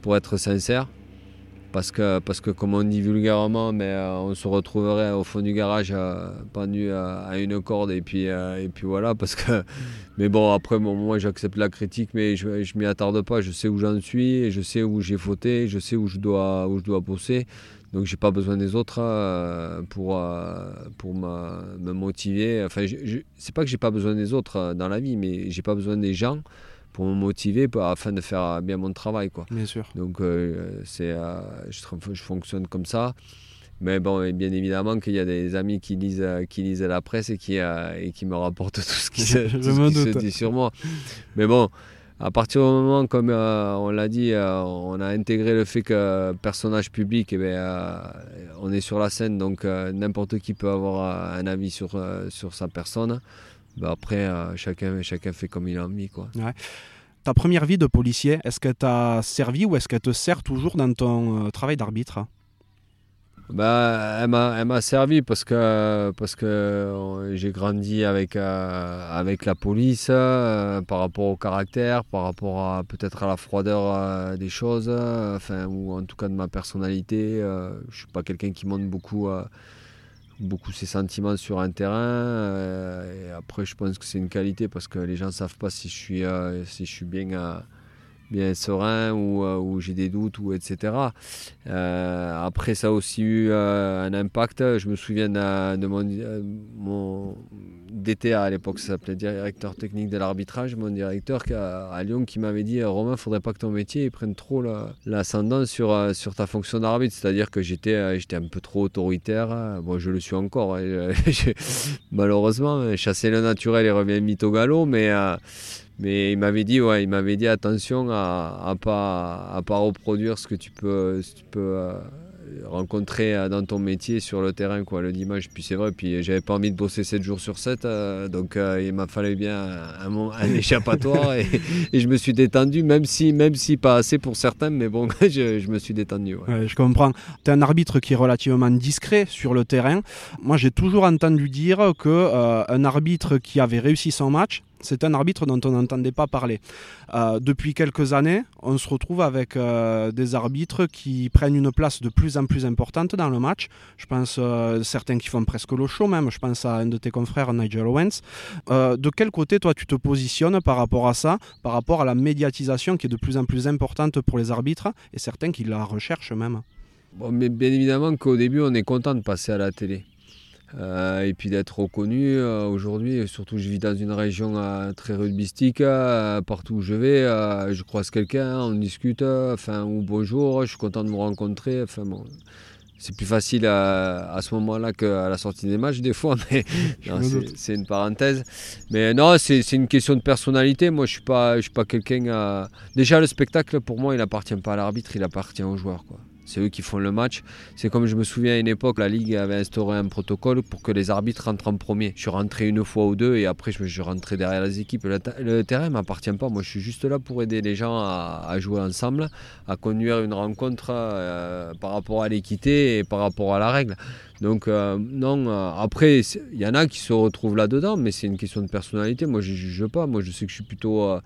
A: pour être sincère parce que, parce que comme on dit vulgairement, mais euh, on se retrouverait au fond du garage euh, pendu à, une corde et puis, euh, et puis voilà. Parce que, mais bon, après, moi j'accepte la critique, mais je ne m'y attarde pas. Je sais où j'en suis, je sais où j'ai fauté, je sais où je dois, où je dois bosser. Donc j'ai pas besoin des autres pour, pour me, motiver. Enfin, c'est pas que j'ai pas besoin des autres dans la vie, mais j'ai pas besoin des gens pour me motiver afin de faire bien mon travail. Quoi.
B: Bien sûr.
A: Donc euh, c'est, euh, je, je, fonctionne comme ça. Mais bon, bien évidemment qu'il y a des amis qui lisent, euh, qui lisent la presse et qui, et qui me rapportent tout ce qui, se, se dit sur moi. Mais bon, à partir du moment, comme on l'a dit, on a intégré le fait que personnage public, eh bien, on est sur la scène, donc n'importe qui peut avoir un avis sur, sur sa personne. Bah, après, euh, chacun, chacun fait comme il a envie. Quoi.
B: Ta première vie de policier, est-ce qu'elle t'a servi ou est-ce qu'elle te sert toujours dans ton euh, travail d'arbitre?
A: Bah, elle m'a servi parce que, parce que euh, j'ai grandi avec, avec la police par rapport au caractère, par rapport à peut-être à la froideur des choses, enfin, ou en tout cas de ma personnalité. je suis pas quelqu'un qui monte beaucoup beaucoup ses sentiments sur un terrain. Euh, après, je pense que c'est une qualité parce que les gens savent pas si je suis, euh, si je suis bien, euh, bien serein ou, ou j'ai des doutes, ou etc. après, ça a aussi eu un impact. Je me souviens de, mon, mon, DTA à l'époque, ça s'appelait directeur technique de l'arbitrage, mon directeur à, Lyon qui m'avait dit Romain, faudrait pas que ton métier prenne trop l'ascendant sur, euh, sur ta fonction d'arbitre. C'est-à-dire que j'étais euh, j'étais un peu trop autoritaire. Bon, je le suis encore. Hein. Malheureusement, chasser le naturel et revient mythe au galop, mais. Mais il m'avait dit, ouais, il m'avait dit attention à, à pas à pas reproduire ce que tu peux, tu peux rencontrer euh, dans ton métier sur le terrain quoi le dimanche. Puis c'est vrai puis j'avais pas envie de bosser 7 jours sur 7 euh, donc euh, il m'a fallu bien un, un échappatoire et, je me suis détendu même si même si pas assez pour certains mais bon je, je me suis détendu
B: je comprends. Tu es un arbitre qui est relativement discret sur le terrain. Moi j'ai toujours entendu dire que un arbitre qui avait réussi son match c'est un arbitre dont on n'entendait pas parler. Euh, depuis quelques années, on se retrouve avec euh, des arbitres qui prennent une place de plus en plus importante dans le match. Je pense euh, certains qui font presque le show même. Je pense à un de tes confrères, Nigel Owens. de quel côté toi tu te positionnes par rapport à ça, par rapport à la médiatisation qui est de plus en plus importante pour les arbitres et certains qui la recherchent même?
A: Bien évidemment qu'au début on est content de passer à la télé. Euh, et puis d'être reconnu euh, aujourd'hui. Surtout, je vis dans une région euh, très rugbystique. partout où je vais, je croise quelqu'un, on discute, enfin, ou bonjour, je suis content de me rencontrer. Enfin, bon, c'est plus facile à, à ce moment-là qu'à la sortie des matchs, des fois, mais c'est une parenthèse. Mais non, c'est une question de personnalité. Moi, je ne suis pas, pas quelqu'un. Déjà, le spectacle, pour moi, il appartient pas à l'arbitre, il appartient aux joueurs. Quoi c'est eux qui font le match. C'est comme je me souviens à une époque, la Ligue avait instauré un protocole pour que les arbitres rentrent en premier. Je suis rentré une fois ou deux et après je, suis rentré derrière les équipes. Le, terrain ne m'appartient pas. Moi je suis juste là pour aider les gens à, jouer ensemble, à conduire une rencontre euh, par rapport à l'équité et par rapport à la règle. Donc euh, non, euh, après il y en a qui se retrouvent là-dedans, mais c'est une question de personnalité. Moi je ne juge pas. Moi je sais que je suis plutôt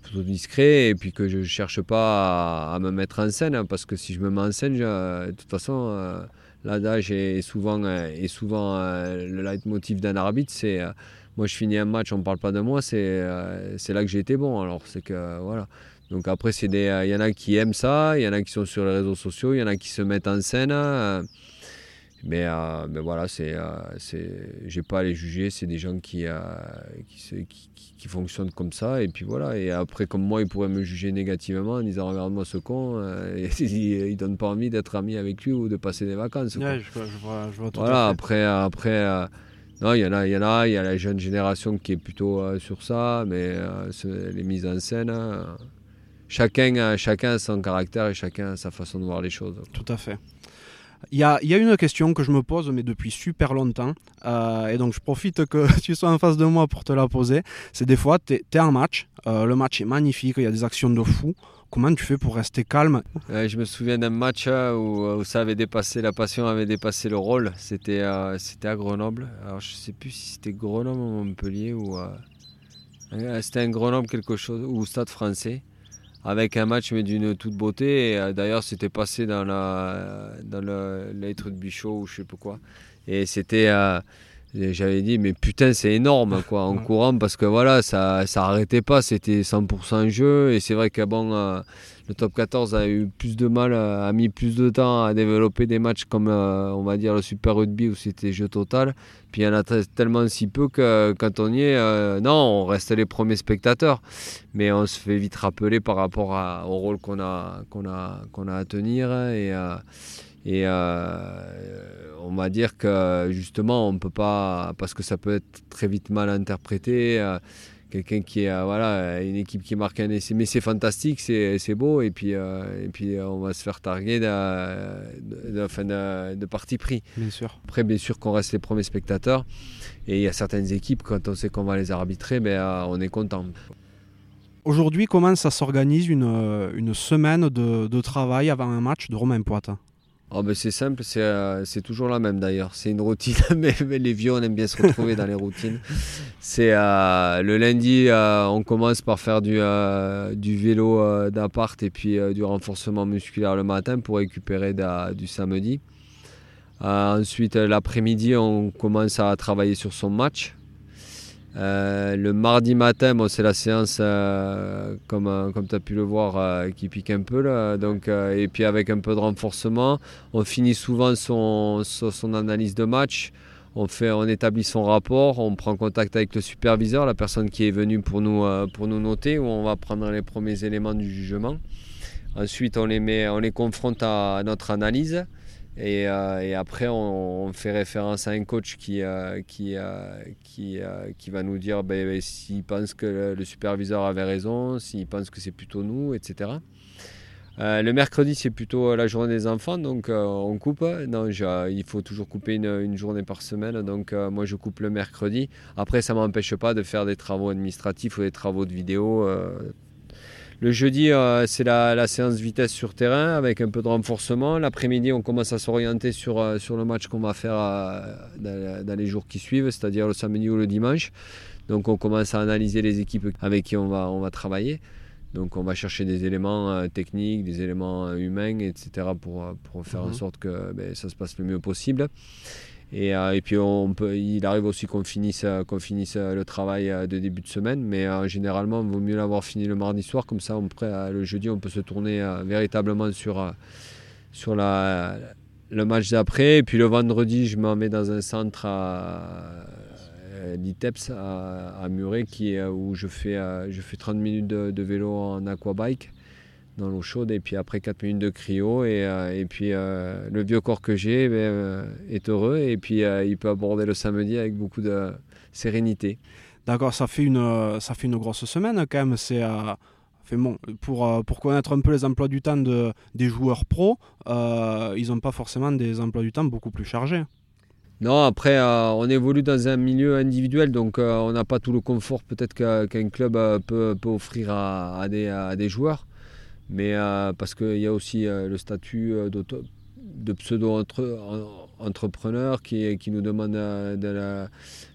A: suis plutôt discret et puis que je ne cherche pas à, me mettre en scène hein, parce que si je me mets en scène, de toute façon, euh, l'adage est souvent, euh, est souvent euh, le leitmotiv d'un arbitre, c'est moi je finis un match, on ne parle pas de moi, c'est c'est là que j'ai été bon. Alors c'est que voilà. Donc après, il y en a qui aiment ça, il y en a qui sont sur les réseaux sociaux, il y en a qui se mettent en scène. Mais, euh, mais voilà, c'est, euh, c'est, j'ai pas à les juger, c'est des gens qui, euh, qui, qui, qui, fonctionnent comme ça. Et puis voilà, et après, comme moi, ils pourraient me juger négativement en disant Regarde-moi ce con, et, ils ne donnent pas envie d'être amis avec lui ou de passer des vacances.
B: Ouais, je, vois, je vois tout
A: voilà, après, après non, il y en a, il y en a, il y a la jeune génération qui est plutôt sur ça, mais les mises en scène. chacun, chacun a son caractère et chacun a sa façon de voir les choses.
B: Tout à fait. Il y a, une question que je me pose, mais depuis super longtemps, euh, et donc je profite que tu sois en face de moi pour te la poser. C'est des fois, tu es, en match, euh, le match est magnifique, il y a des actions de fou. Comment tu fais pour rester calme?
A: Je me souviens d'un match euh, où, ça avait dépassé, la passion avait dépassé le rôle. C'était c'était à Grenoble. Alors je sais plus si c'était Grenoble ou Montpellier ou c'était un Grenoble quelque chose ou Stade Français avec un match mais d'une toute beauté. Euh, d'ailleurs, c'était passé dans, la, dans le lettre de Bichot ou je sais pas quoi. Et c'était. Euh, j'avais dit, mais putain, c'est énorme quoi, en courant parce que voilà, ça ça arrêtait pas, c'était 100% jeu. Et c'est vrai que bon, euh, le top 14 a eu plus de mal, a mis plus de temps à développer des matchs comme on va dire le Super Rugby où c'était jeu total. Puis il y en a tellement si peu que quand on y est, euh, non, on reste les premiers spectateurs. Mais on se fait vite rappeler par rapport au rôle qu'on a, qu'on a, qu'on a à tenir. Et, euh, euh, on va dire que justement, on peut pas, parce que ça peut être très vite mal interprété quelqu'un qui est voilà une équipe qui marque un essai. Mais c'est fantastique c'est, beau. Et puis et puis on va se faire targuer de, de, de, parti pris.
B: Bien sûr.
A: Après bien sûr qu'on reste les premiers spectateurs. Et il y a certaines équipes quand on sait qu'on va les arbitrer ben, on est content.
B: Aujourd'hui, comment ça s'organise une, une semaine de, de, travail avant un match de Romain Poitin
A: Oh ben c'est simple, euh, c'est toujours la même d'ailleurs. C'est une routine, mais, les vieux, on aime bien se retrouver dans les routines. C'est euh, le lundi, euh, on commence par faire du, du vélo d'appart et puis du renforcement musculaire le matin pour récupérer du samedi. ensuite, l'après-midi, on commence à travailler sur son match. Euh, le mardi matin, c'est la séance, euh, comme, euh, comme tu as pu le voir, qui pique un peu. Donc, et puis avec un peu de renforcement, on finit souvent son, analyse de match. on, établit son rapport, on prend contact avec le superviseur, la personne qui est venue pour nous, noter, où on va prendre les premiers éléments du jugement. Ensuite, on les confronte à notre analyse. Et, après, on, fait référence à un coach qui, qui, qui, qui, va nous dire ben, ben, s'il pense que le superviseur avait raison, s'il pense que c'est plutôt nous, etc. Euh, le mercredi, c'est plutôt la journée des enfants, donc euh, on coupe. Non, il faut toujours couper une, journée par semaine, donc euh, moi je coupe le mercredi. Après, ça ne m'empêche pas de faire des travaux administratifs ou des travaux de vidéo. Le jeudi, c'est la, séance vitesse sur terrain avec un peu de renforcement. L'après-midi, on commence à s'orienter sur, sur le match qu'on va faire dans, les jours qui suivent, c'est-à-dire le samedi ou le dimanche. Donc on commence à analyser les équipes avec qui on va, on va travailler. Donc on va chercher des éléments euh, techniques, des éléments euh, humains, etc. pour, euh, pour faire en mhm. sorte que ben, ça se passe le mieux possible. Et, et, puis il arrive aussi qu'on finisse, qu'on finisse le travail de début de semaine, mais généralement il vaut mieux l'avoir fini le mardi soir, comme ça le jeudi on peut se tourner véritablement sur, sur le match d'après. Et puis le vendredi je m'en mets dans un centre à, euh, à, Muret où je fais, euh, je fais 30 minutes de, vélo en aquabike dans l'eau chaude et puis après 4 minutes de cryo et, euh, et puis le vieux corps que j'ai ben, est heureux et puis il peut aborder le samedi avec beaucoup de sérénité.
B: D'accord, ça fait une ça fait une grosse semaine quand même. C'est fait bon, pour, pour connaître un peu les emplois du temps de, des joueurs pros, ils n'ont pas forcément des emplois du temps beaucoup plus chargés.
A: Non, après, euh, on évolue dans un milieu individuel, donc euh, on n'a pas tout le confort peut-être qu'un club euh, peut, offrir à, des, joueurs. Mais parce qu'il y a aussi le statut de pseudo-entrepreneur qui, nous demande de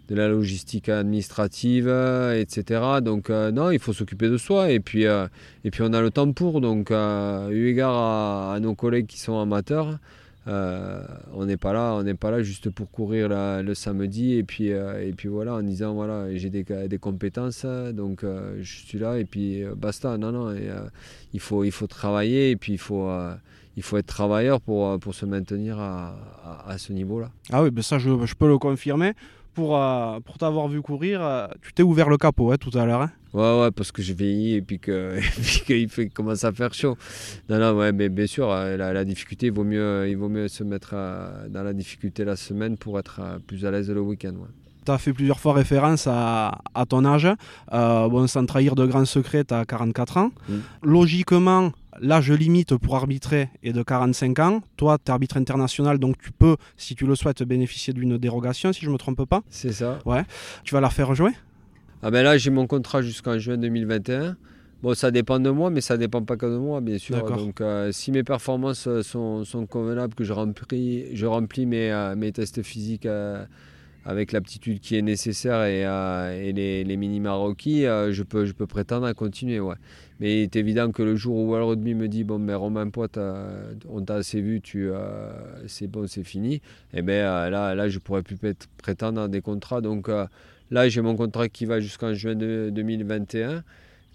A: la, logistique administrative, etc. Donc non, il faut s'occuper de soi et puis, et puis on a le temps pour. Donc eu égard à nos collègues qui sont amateurs, euh, on n'est pas là, on n'est pas là juste pour courir le samedi et puis euh, et puis voilà en disant voilà j'ai des, compétences donc euh, je suis là et puis basta non non il faut il faut travailler et puis il faut il faut être travailleur pour, pour se maintenir à, à, ce niveau-là.
B: Ah oui, ben ça je, peux le confirmer pour, euh, pour t'avoir vu courir, euh, tu t'es ouvert le capot hein, tout à l'heure. Hein
A: ouais, ouais, parce que j'ai vieilli et puis qu'il fait commence à faire chaud. Non, non, ouais, mais bien sûr, euh, la, difficulté, il vaut, mieux, il vaut mieux se mettre dans la difficulté la semaine pour être plus à l'aise le week-end.
B: Tu as fait plusieurs fois référence à, à ton âge. bon, sans trahir de grands secrets, tu as 44 ans. Mm. Logiquement, l'âge limite pour arbitrer est de 45 ans. Toi, tu es arbitre international, donc tu peux, si tu le souhaites, bénéficier d'une dérogation, si je ne me trompe pas.
A: C'est ça.
B: Ouais. Tu vas la faire jouer?
A: Ah ben là, j'ai mon contrat jusqu'en juin 2021. Bon, ça dépend de moi, mais ça dépend pas que de moi, bien sûr. Donc, euh, si mes performances sont, convenables, que je remplis, je remplis mes, euh, mes tests physiques euh, avec l'aptitude qui est nécessaire et, et les, les, minima requis, je, peux, je peux prétendre à continuer. Ouais. Mais il est évident que le jour où World Rugby me dit bon ben Romain Poit, on t'a assez vu, tu c'est bon, c'est fini. Et eh ben euh, là, là, je pourrais plus prétendre à des contrats. Donc euh, là, j'ai mon contrat qui va jusqu'en juin 2021.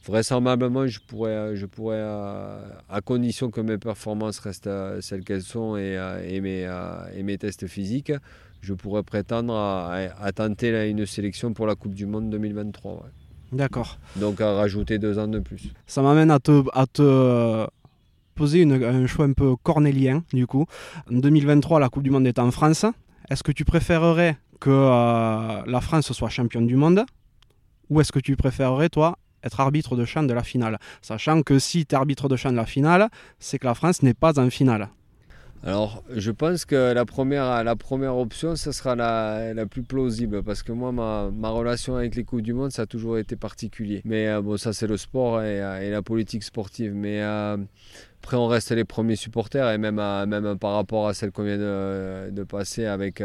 A: Vraisemblablement, je pourrais, je pourrais à condition que mes performances restent celles qu'elles sont et mes tests physiques, je pourrais prétendre à, tenter une sélection pour la Coupe du Monde 2023.
B: D'accord.
A: Donc à rajouter deux ans de plus.
B: Ça m'amène à te, à te poser une, un choix un peu cornélien, du coup. En 2023, la Coupe du Monde est en France. Est-ce que tu préférerais que euh, la France soit championne du monde? Ou est-ce que tu préférerais, toi, être arbitre de champ de la finale? Sachant que si tu es arbitre de champ de la finale, c'est que la France n'est pas en finale.
A: Alors, je pense que la première, la première option, ce sera la, la, plus plausible parce que moi, ma, ma, relation avec les Coupes du Monde, ça a toujours été particulier. Mais euh, bon, ça, c'est le sport et, euh, la politique sportive. Mais euh, après, on reste les premiers supporters et même, même par rapport à celle qu'on vient de, passer avec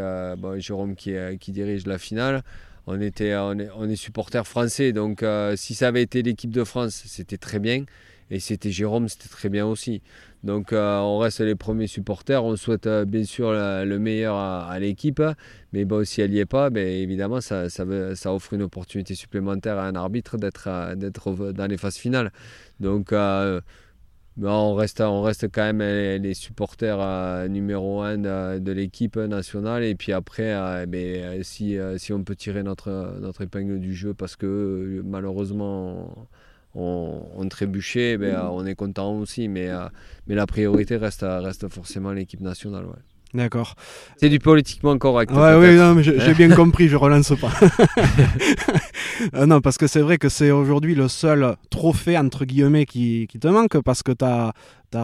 A: Jérôme qui, qui, dirige la finale. On, était, on, est, on est supporters français, donc si ça avait été l'équipe de France, c'était très bien. Et c'était Jérôme, c'était très bien aussi. Donc euh, on reste les premiers supporters, on souhaite euh, bien sûr le meilleur à, l'équipe, mais bon, si elle n'y est pas, ben, évidemment ça, ça, offre une opportunité supplémentaire à un arbitre d'être, euh, dans les phases finales. Donc on, reste, on reste quand même les, supporters numéro un de, l'équipe nationale. Et puis après, ben, si, si on peut tirer notre, notre épingle du jeu parce que malheureusement on trébuchait, ben, on est content aussi. Mais, mais la priorité reste, reste forcément l'équipe nationale.
B: D'accord.
A: C'est du politiquement correct.
B: Ouais, oui, non, mais j'ai bien compris, je relance pas. Euh, non, parce que c'est vrai que c'est aujourd'hui le seul trophée, entre guillemets, qui, qui te manque, parce que tu as,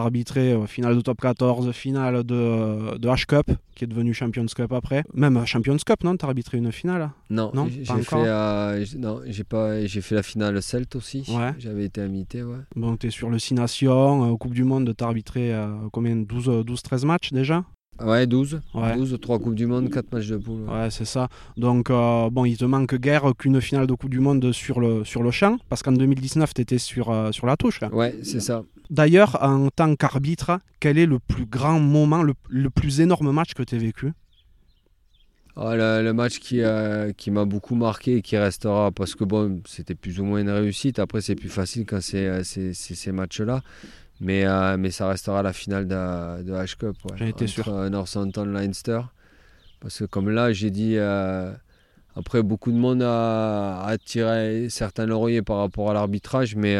B: arbitré euh, finale de top 14, finale de, de H-Cup, qui est devenu Champions Cup après. Même Champions Cup, non Tu as arbitré une finale?
A: Non, non j'ai fait, euh, j'ai pas, j'ai fait la finale Celt aussi. Ouais. J'avais été invité, ouais.
B: Bon, tu es sur le Six Nations, Coupe du Monde, tu as arbitré combien? 12-13 matchs déjà?
A: Ouais, 12. Ouais. 12, 3 Coupes du Monde, 4 matchs de poule.
B: Ouais, c'est ça. Donc, euh, bon, il te manque guère qu'une finale de Coupe du Monde sur le, sur le champ, parce qu'en 2019, tu étais sur, euh, sur la touche.
A: Ouais, c'est ça.
B: D'ailleurs, en tant qu'arbitre, quel est le plus grand moment, le, le plus énorme match que tu as vécu?
A: Ah, le, match qui, euh, qui m'a beaucoup marqué et qui restera, parce que bon, c'était plus ou moins une réussite. Après, c'est plus facile quand c'est ces matchs-là. Mais, euh, mais ça restera la finale de, de H-Cup. Ouais,
B: J'en étais sûr.
A: Euh, Northampton Leinster. Parce que comme là, j'ai dit, euh, après, beaucoup de monde a, a tiré certains lauriers par rapport à l'arbitrage, mais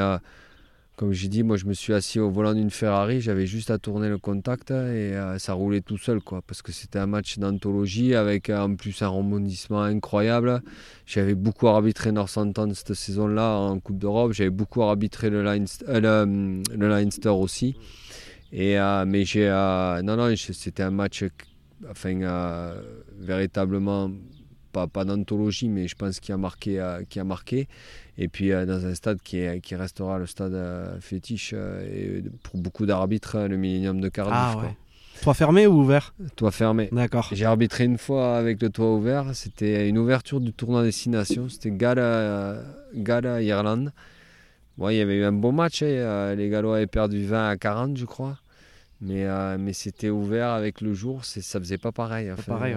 A: comme j'ai dit, moi je me suis assis au volant d'une Ferrari, j'avais juste à tourner le contact et euh, ça roulait tout seul quoi. Parce que c'était un match d'anthologie avec euh, en plus un rebondissement incroyable. J'avais beaucoup arbitré Northampton cette saison-là en Coupe d'Europe. J'avais beaucoup arbitré le, euh, le, Leinster aussi. Et, mais j'ai. non, non, c'était un match véritablement pas, pas d'anthologie, mais je pense qu'il a marqué. a marqué et puis euh, dans un stade qui, est, qui restera le stade euh, fétiche euh, et pour beaucoup d'arbitres, le Millennium de Cardiff. Ah, ouais.
B: Toit fermé ou ouvert?
A: Toit fermé.
B: D'accord.
A: J'ai arbitré une fois avec le toit ouvert. C'était une ouverture du tournoi Destination. C'était Gala, Gala Irlande. il y avait eu un beau match. Hein. Les Gallois avaient perdu 20 à 40, je crois. Mais, euh, mais c'était ouvert avec le jour, ça faisait pas pareil.
B: pareil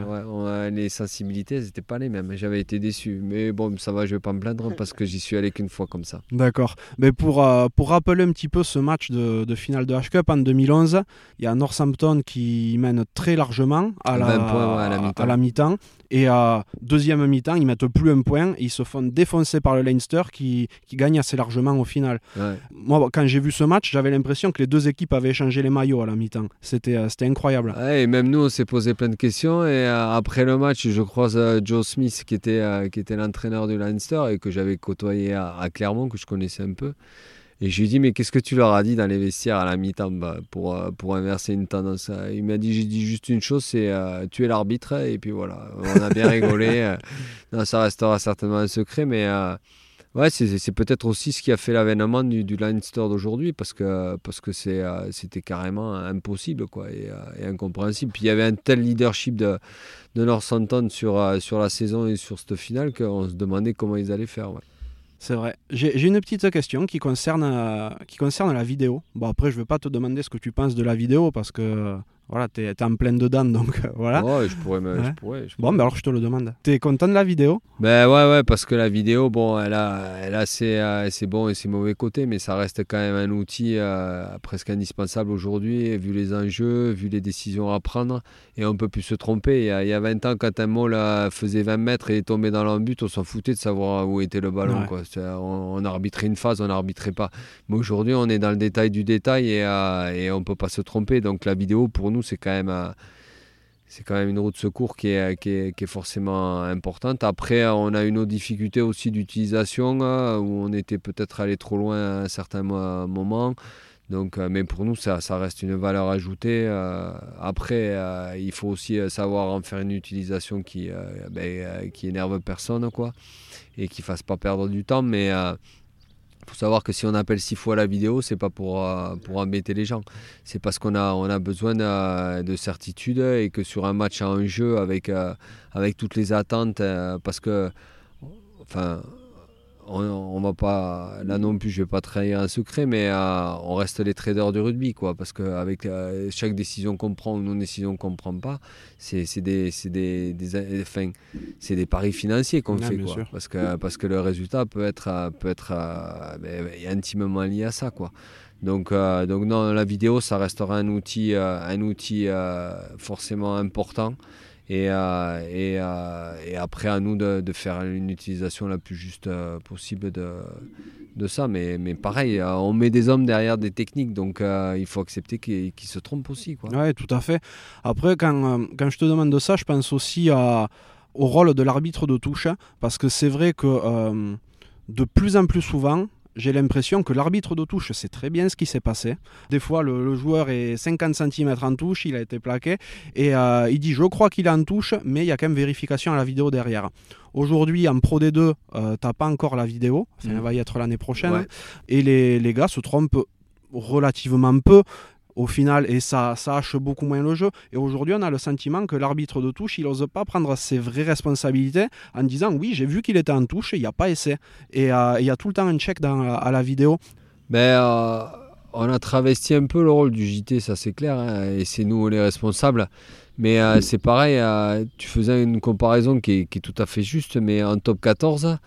A: les sensibilités, n'étaient pas les mêmes. J'avais été déçu. Mais bon, ça va, je vais pas me plaindre parce que j'y suis allé qu'une fois comme ça.
B: D'accord. Mais pour, euh, pour rappeler un petit peu ce match de, de finale de H-Cup en 2011, il y a Northampton qui mène très largement à la, à la mi-temps. Et à deuxième mi-temps, ils mettent plus un point et ils se font défoncer par le Leinster qui, qui gagne assez largement au final. Moi, quand j'ai vu ce match, j'avais l'impression que les deux équipes avaient échangé les maillots à la mi-temps. C'était euh, incroyable.
A: et même nous, on s'est posé plein de questions. Et euh, après le match, je croise euh, Joe Smith, qui était, qui était l'entraîneur du Leinster et que j'avais côtoyé à, à Clermont, que je connaissais un peu. Et je lui ai dit, mais qu'est-ce que tu leur as dit dans les vestiaires à la mi-temps bah, pour, euh, pour inverser une tendance Il m'a dit, j'ai dit juste une chose, c'est euh, tu es l'arbitre. Et puis voilà, on a bien rigolé. non, ça restera certainement un secret, mais euh, ouais, c'est peut-être aussi ce qui a fait l'avènement du, du Leinster d'aujourd'hui, parce que parce que c'était carrément impossible quoi, et, incompréhensible. Puis il y avait un tel leadership de, de Northampton sur, sur la saison et sur cette finale qu'on se demandait comment ils allaient faire.
B: C'est vrai. J'ai une petite question qui concerne, euh, qui concerne la vidéo. Bon, après, je ne vais pas te demander ce que tu penses de la vidéo parce que voilà, tu es, en pleine dedans, donc euh, voilà.
A: Je pourrais, me, je pourrais,
B: Bon, mais alors je te le demande. Tu es content de la vidéo?
A: Ben ouais, ouais, parce que la vidéo, bon, elle a, elle a ses, euh, ses bons et ses mauvais côtés, mais ça reste quand même un outil euh, presque indispensable aujourd'hui, vu les enjeux, vu les décisions à prendre, et on peut plus se tromper. Il y a, il y a 20 ans, quand un mot là, faisait 20 mètres et est tombé dans l'embut, on s'en foutait de savoir où était le ballon. Quoi. On, on, arbitrait une phase, on n'arbitrait pas. Mais aujourd'hui, on est dans le détail du détail et, et on ne peut pas se tromper. Donc la vidéo, pour nous, c'est quand même euh, c'est quand même une route de secours qui est, qui est, forcément importante. Après, on a une autre difficulté aussi d'utilisation, euh, où on était peut-être allé trop loin à un certain moment. Donc, euh, mais pour nous, ça, ça reste une valeur ajoutée. après, il faut aussi savoir en faire une utilisation qui, ben, qui énerve personne, quoi, et qui fasse pas perdre du temps. Mais faut savoir que si on appelle six fois la vidéo, c'est pas pour, euh, pour embêter les gens. C'est parce qu'on a, on a besoin de, certitude et que sur un match en jeu avec, euh, avec toutes les attentes, euh, parce que enfin, on, va pas là non plus je vais pas trahir un secret mais euh, on reste les traders du rugby quoi parce qu'avec euh, chaque décision qu'on prend ou non décision qu'on prend pas c'est des c'est des, des, enfin, c'est des paris financiers qu'on fait quoi. parce que parce que le résultat peut être peut être ben, intimement lié à ça quoi. Donc, donc non, la vidéo, ça restera un outil, un outil forcément important. Et, et, et, après, à nous de, faire une utilisation la plus juste possible de, ça. Mais, pareil, on met des hommes derrière des techniques, donc il faut accepter qu'ils se trompent aussi.
B: Oui, tout à fait. Après, quand, quand je te demande de ça, je pense aussi au rôle de l'arbitre de touche, parce que c'est vrai que euh, de plus en plus souvent, j'ai l'impression que l'arbitre de touche sait très bien ce qui s'est passé. Des fois, le, joueur est 50 cm en touche, il a été plaqué, et euh, il dit Je crois qu'il est en touche, mais il y a quand même vérification à la vidéo derrière. Aujourd'hui, en Pro D2, euh, tu n'as pas encore la vidéo, ça mmh. va y être l'année prochaine, et les, les gars se trompent relativement peu au final, et ça, ça hache beaucoup moins le jeu. Et aujourd'hui, on a le sentiment que l'arbitre de touche, il n'ose pas prendre ses vraies responsabilités en disant oui, j'ai vu qu'il était en touche, il n'y a pas essai. Et euh, il y a tout le temps un check à la vidéo.
A: Mais euh, on a travesti un peu le rôle du JT, ça c'est clair, hein, et c'est nous les responsables. Mais euh, c'est pareil, tu faisais une comparaison qui est, tout à fait juste, mais en top 14,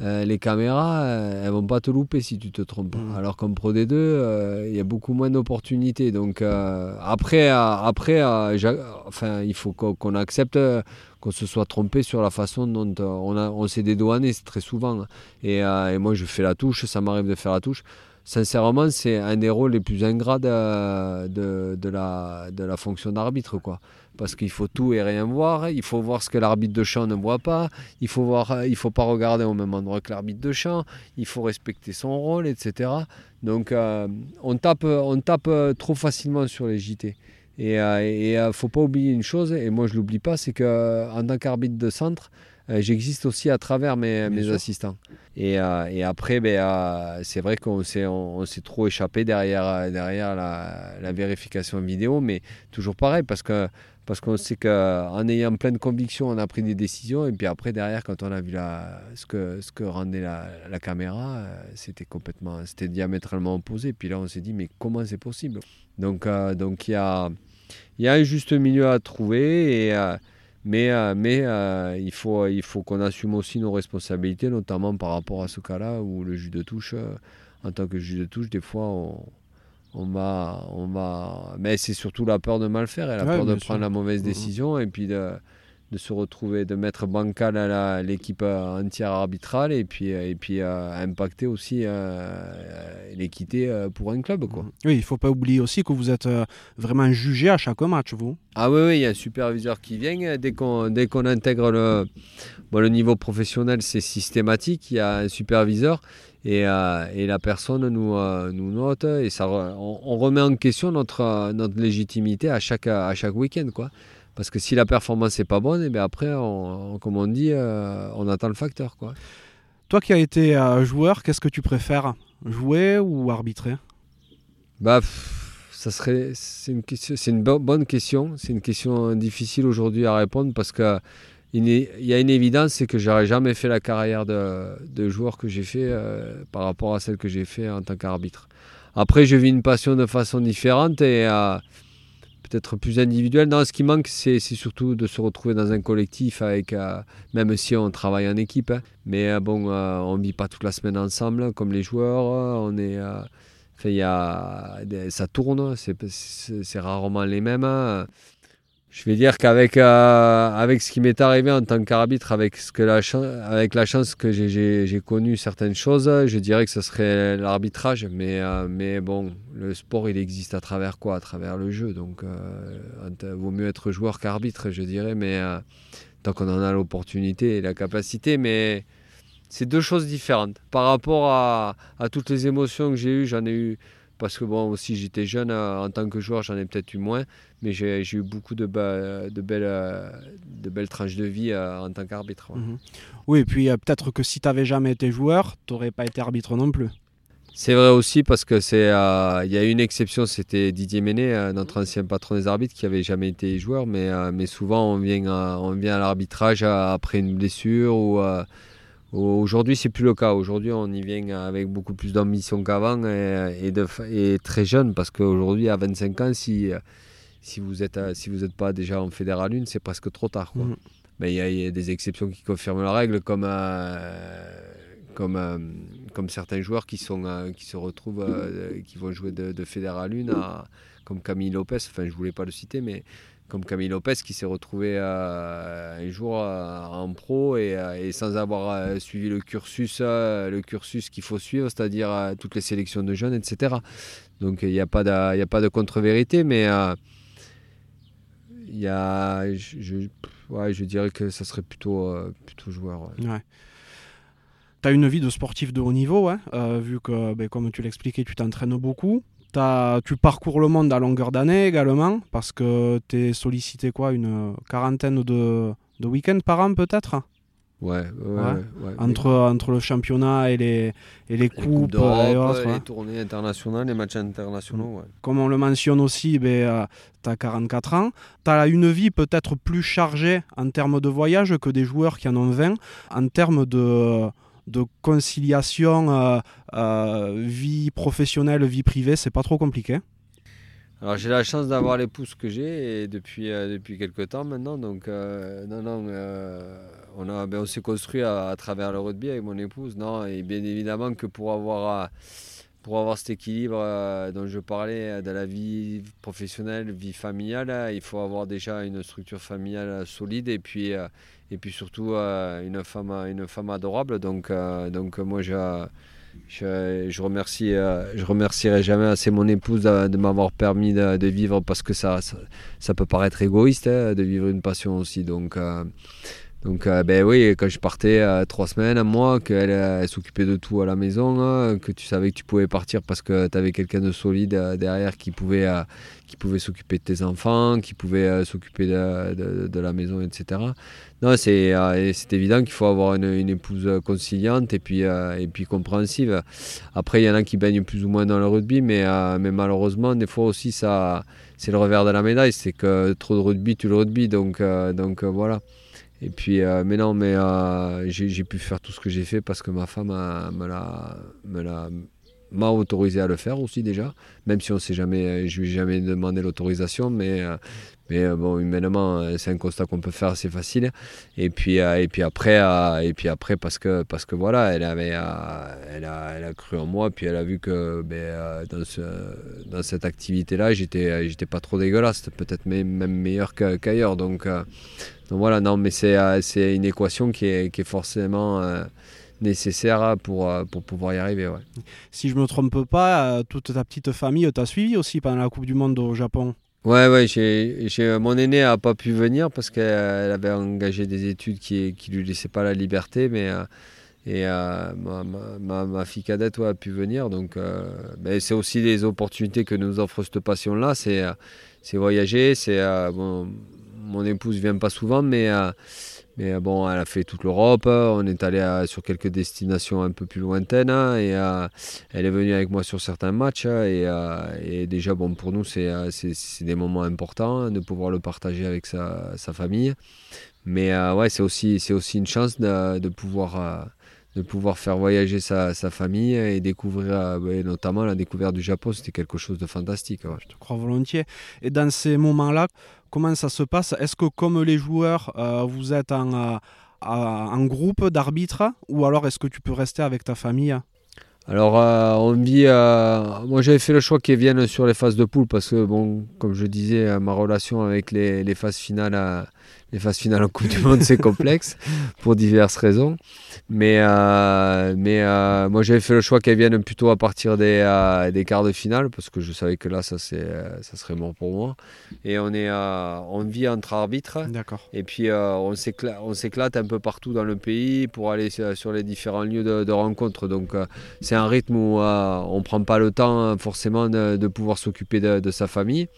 A: euh, les caméras, euh, elles vont pas te louper si tu te trompes. Mm. Alors qu'en Pro D2, euh, il y a beaucoup moins d'opportunités. Donc après, après enfin, il faut qu'on accepte qu'on se soit trompé sur la façon dont on, on s'est dédouané très souvent. Et, moi, je fais la touche, ça m'arrive de faire la touche. Sincèrement, c'est un des rôles les plus ingrats de, de, la, de la fonction d'arbitre. quoi parce qu'il faut tout et rien voir. Il faut voir ce que l'arbitre de champ ne voit pas. Il faut voir, il faut pas regarder au même endroit que l'arbitre de champ. Il faut respecter son rôle, etc. Donc euh, on tape, on tape euh, trop facilement sur les JT. Et il euh, ne faut pas oublier une chose, et moi je l'oublie pas, c'est qu'en tant qu'arbitre de centre, j'existe aussi à travers mes, mes assistants. Et, et après, ben, c'est vrai qu'on s'est, on, s'est trop échappé derrière, derrière la, la, vérification vidéo, mais toujours pareil, parce que parce qu'on sait qu'en ayant pleine conviction, on a pris des décisions. Et puis après, derrière, quand on a vu la, ce, que, ce que rendait la, caméra, euh, c'était complètement, c'était diamétralement opposé. Puis là, on s'est dit, mais comment c'est possible? Donc, euh, donc il y a, y a un juste milieu à trouver. Et, euh, mais mais il faut, il faut qu'on assume aussi nos responsabilités, notamment par rapport à ce cas-là où le juge de touche, en tant que juge de touche, des fois, on on va, on mais c'est surtout la peur de mal faire et la peur de prendre la mauvaise mmh, mmh. décision et puis de, de, se retrouver, de mettre bancal à l'équipe euh, entière arbitrale et puis, euh, et puis euh, impacter aussi l'équité pour un club. Quoi. Mmh.
B: Oui, il faut pas oublier aussi que vous êtes vraiment jugé à chaque match, vous.
A: Ah oui, oui, il y a un superviseur qui vient. Dès qu'on dès qu'on intègre le, bon, le niveau professionnel, c'est systématique. Il y a un superviseur euh, et, la personne nous, euh, nous note et ça, on, remet en question notre, notre légitimité à chaque, à chaque week-end. Quoi. Parce que si la performance n'est pas bonne, et eh bien après, on, comme on dit, euh, on attend le facteur. Quoi.
B: Toi qui as été joueur, qu'est-ce que tu préfères? Jouer ou arbitrer?
A: Bah, ça serait, c'est une, c'est une bonne question. C'est une question difficile aujourd'hui à répondre parce que il y a une évidence, c'est que j'aurais jamais fait la carrière de, joueur que j'ai fait euh, par rapport à celle que j'ai fait en tant qu'arbitre. Après, je vis une passion de façon différente et euh, peut-être plus individuelle. Non, ce qui manque, c'est surtout de se retrouver dans un collectif avec, euh, même si on travaille en équipe. Hein. mais bon, on vit pas toute la semaine ensemble comme les joueurs. On est, y a, ça tourne, c'est rarement les mêmes. Hein. Je vais dire qu'avec euh, avec ce qui m'est arrivé en tant qu'arbitre, avec, ce que la avec la chance que j'ai connu certaines choses, je dirais que ce serait l'arbitrage. Mais, euh, mais bon, le sport, il existe à travers quoi? À travers le jeu. Donc, euh, vaut mieux être joueur qu'arbitre, je dirais. Mais tant qu'on en a l'opportunité et la capacité. Mais c'est deux choses différentes. Par rapport à toutes les émotions que j'ai eues, j'en ai eu parce que bon, aussi j'étais jeune en tant que joueur, j'en ai peut-être eu moins, mais j'ai eu beaucoup de, de, belles, de belles tranches de vie euh, en tant qu'arbitre.
B: Mhm. Oui, et puis euh, peut-être que si tu n'avais jamais été joueur, tu n'aurais pas été arbitre non plus.
A: C'est vrai aussi parce que c'est euh, il y a une exception, c'était Didier Ménet, notre ancien patron des arbitres, qui avait jamais été joueur, mais, mais souvent on vient, on vient à l'arbitrage après une blessure ou Aujourd'hui, c'est plus le cas. Aujourd'hui, on y vient avec beaucoup plus d'ambition qu'avant et, et, très jeune parce qu'aujourd'hui, à 25 ans, si, si vous n'êtes si vous pas déjà en fédéral 1, c'est presque trop tard. Mm. Mais il y, a des exceptions qui confirment la règle, comme, euh, comme, euh, comme certains joueurs qui, sont, qui se retrouvent, qui vont jouer de, de Fédéral 1, comme Camille Lopez, enfin je voulais pas le citer, mais comme Camille Lopez qui s'est retrouvé un jour en pro et, sans avoir suivi le cursus, le cursus qu'il faut suivre, c'est-à-dire toutes les sélections de jeunes, etc. Donc il n'y a pas de, a pas de contre-vérité, mais il y a, je, dirais que ça serait plutôt, euh, plutôt joueur.
B: Ouais. Tu as une vie de sportif de haut niveau, hein, euh, vu que, ben, comme tu l'expliquais, tu t'entraînes beaucoup. As, tu parcours le monde à longueur d'année également, parce que tu es sollicité quoi, une quarantaine de, de week-ends par an peut-être?
A: Ouais, ouais,
B: entre, entre le championnat et les, et les, coupes,
A: les tournées internationales, les matchs internationaux.
B: Comme on le mentionne aussi, ben, tu as 44 ans. Tu as une vie peut-être plus chargée en termes de voyage que des joueurs qui en ont 20. En termes de, de conciliation euh, euh, vie professionnelle, vie privée, c'est pas trop compliqué.
A: Alors j'ai la chance d'avoir l'épouse que j'ai depuis, euh, depuis quelques temps maintenant. Donc non, non, on, ben, on s'est construit à, travers le rugby avec mon épouse. Non, et bien évidemment que pour avoir, pour avoir cet équilibre euh, dont je parlais euh, de la vie professionnelle, vie familiale, il faut avoir déjà une structure familiale solide et puis, euh, et puis surtout une, femme, une femme adorable. Donc, donc moi, je, je, remercie, je remercierai jamais assez mon épouse de, m'avoir permis de, vivre parce que ça, ça, peut paraître égoïste hein, de vivre une passion aussi. Donc, donc, euh, ben oui, quand je partais euh, trois semaines, un mois, qu'elle euh, s'occupait de tout à la maison, hein, que tu savais que tu pouvais partir parce que tu avais quelqu'un de solide derrière qui pouvait, qui pouvait s'occuper de tes enfants, qui pouvait s'occuper de, la maison, etc. Non, c'est évident qu'il faut avoir une, une, épouse conciliante et puis, et puis compréhensive. Après, il y en a qui baignent plus ou moins dans le rugby, mais, mais malheureusement, des fois aussi, ça c'est le revers de la médaille, c'est que trop de rugby, tu le rugby. Donc, donc voilà. Et puis, euh, mais non, mais euh, j'ai pu faire tout ce que j'ai fait parce que ma femme me l'a m'a autorisé à le faire aussi déjà, même si on sait jamais, je lui ai jamais demandé l'autorisation, mais mais bon, humainement, c'est un constat qu'on peut faire assez facile. Et puis et puis après et puis après parce que parce que voilà, elle avait elle a, elle a cru en moi, puis elle a vu que ben, dans, ce, dans cette activité-là, j'étais j'étais pas trop dégueulasse, peut-être même meilleur qu'ailleurs, donc donc voilà, non, mais c'est euh, une équation qui est, qui est forcément euh, nécessaire pour, euh, pour pouvoir y arriver. Ouais.
B: Si je ne me trompe pas, toute ta petite famille t'a suivi aussi pendant la Coupe du Monde au Japon
A: Ouais, ouais, j'ai, mon aîné n'a pas pu venir parce qu'elle avait engagé des études qui ne lui laissaient pas la liberté, mais et ma, ma, ma, fille cadette a pu venir. Donc, mais c'est aussi les opportunités que nous offre cette passion-là, c'est, c'est voyager, c'est bon, mon épouse vient pas souvent, mais, euh, mais euh, bon, elle a fait toute l'Europe. On est allé euh, sur quelques destinations un peu plus lointaines hein, et elle est venue avec moi sur certains matchs. Hein, et, déjà, bon, pour nous, c'est des moments importants hein, de pouvoir le partager avec sa, famille. Mais ouais, c'est aussi, aussi une chance de, pouvoir de pouvoir faire voyager sa, famille et découvrir, notamment la découverte du Japon, c'était quelque chose de fantastique.
B: Je te crois volontiers. Et dans ces moments-là, comment ça se passe? Est-ce que comme les joueurs, euh, vous êtes en, euh, groupe d'arbitres ou alors est-ce que tu peux rester avec ta famille?
A: Alors, euh, on vit. moi, j'avais fait le choix qu'ils viennent sur les phases de poule parce que, bon, comme je disais, ma relation avec les, les phases finales les phases finales en Coupe du Monde, c'est complexe pour diverses raisons. Mais, euh, mais euh, moi, j'avais fait le choix qu'elles viennent plutôt à partir des, euh, des quarts de finale parce que je savais que là, ça, ça serait bon pour moi. Et on, est, on vit entre arbitres.
B: D'accord.
A: Et puis, on s'éclate un peu partout dans le pays pour aller sur les différents lieux de, de rencontre. Donc, c'est un rythme où on ne prend pas le temps forcément de, de pouvoir s'occuper de, de sa famille.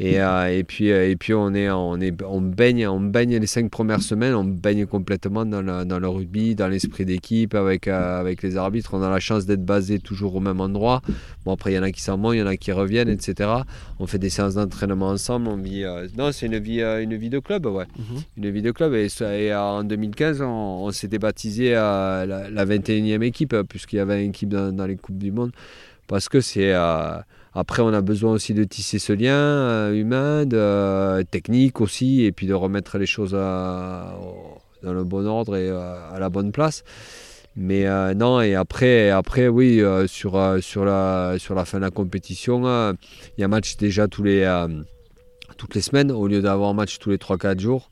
A: Et, euh, et, puis, euh, et puis on, est, on, est, on, baigne, on baigne les cinq premières semaines, on baigne complètement dans le, dans le rugby, dans l'esprit d'équipe, avec, euh, avec les arbitres. On a la chance d'être basé toujours au même endroit. Bon, après, il y en a qui s'en vont, il y en a qui reviennent, etc. On fait des séances d'entraînement ensemble. On vit, non, c'est une vie, une vie de club, ouais. Mhm. Une vie de club. Et, et en 2015, on, s'était baptisé à la, 21e équipe, puisqu'il y avait une équipe dans, dans, les Coupes du Monde. Parce que c'est après, on a besoin aussi de tisser ce lien euh, humain, euh, technique aussi, et puis de remettre les choses dans le bon ordre et euh, à la bonne place. Mais non, et après, après oui, sur, sur, la, sur la fin de la compétition, il y a match déjà les, toutes les semaines au lieu d'avoir match tous les 3-4 jours.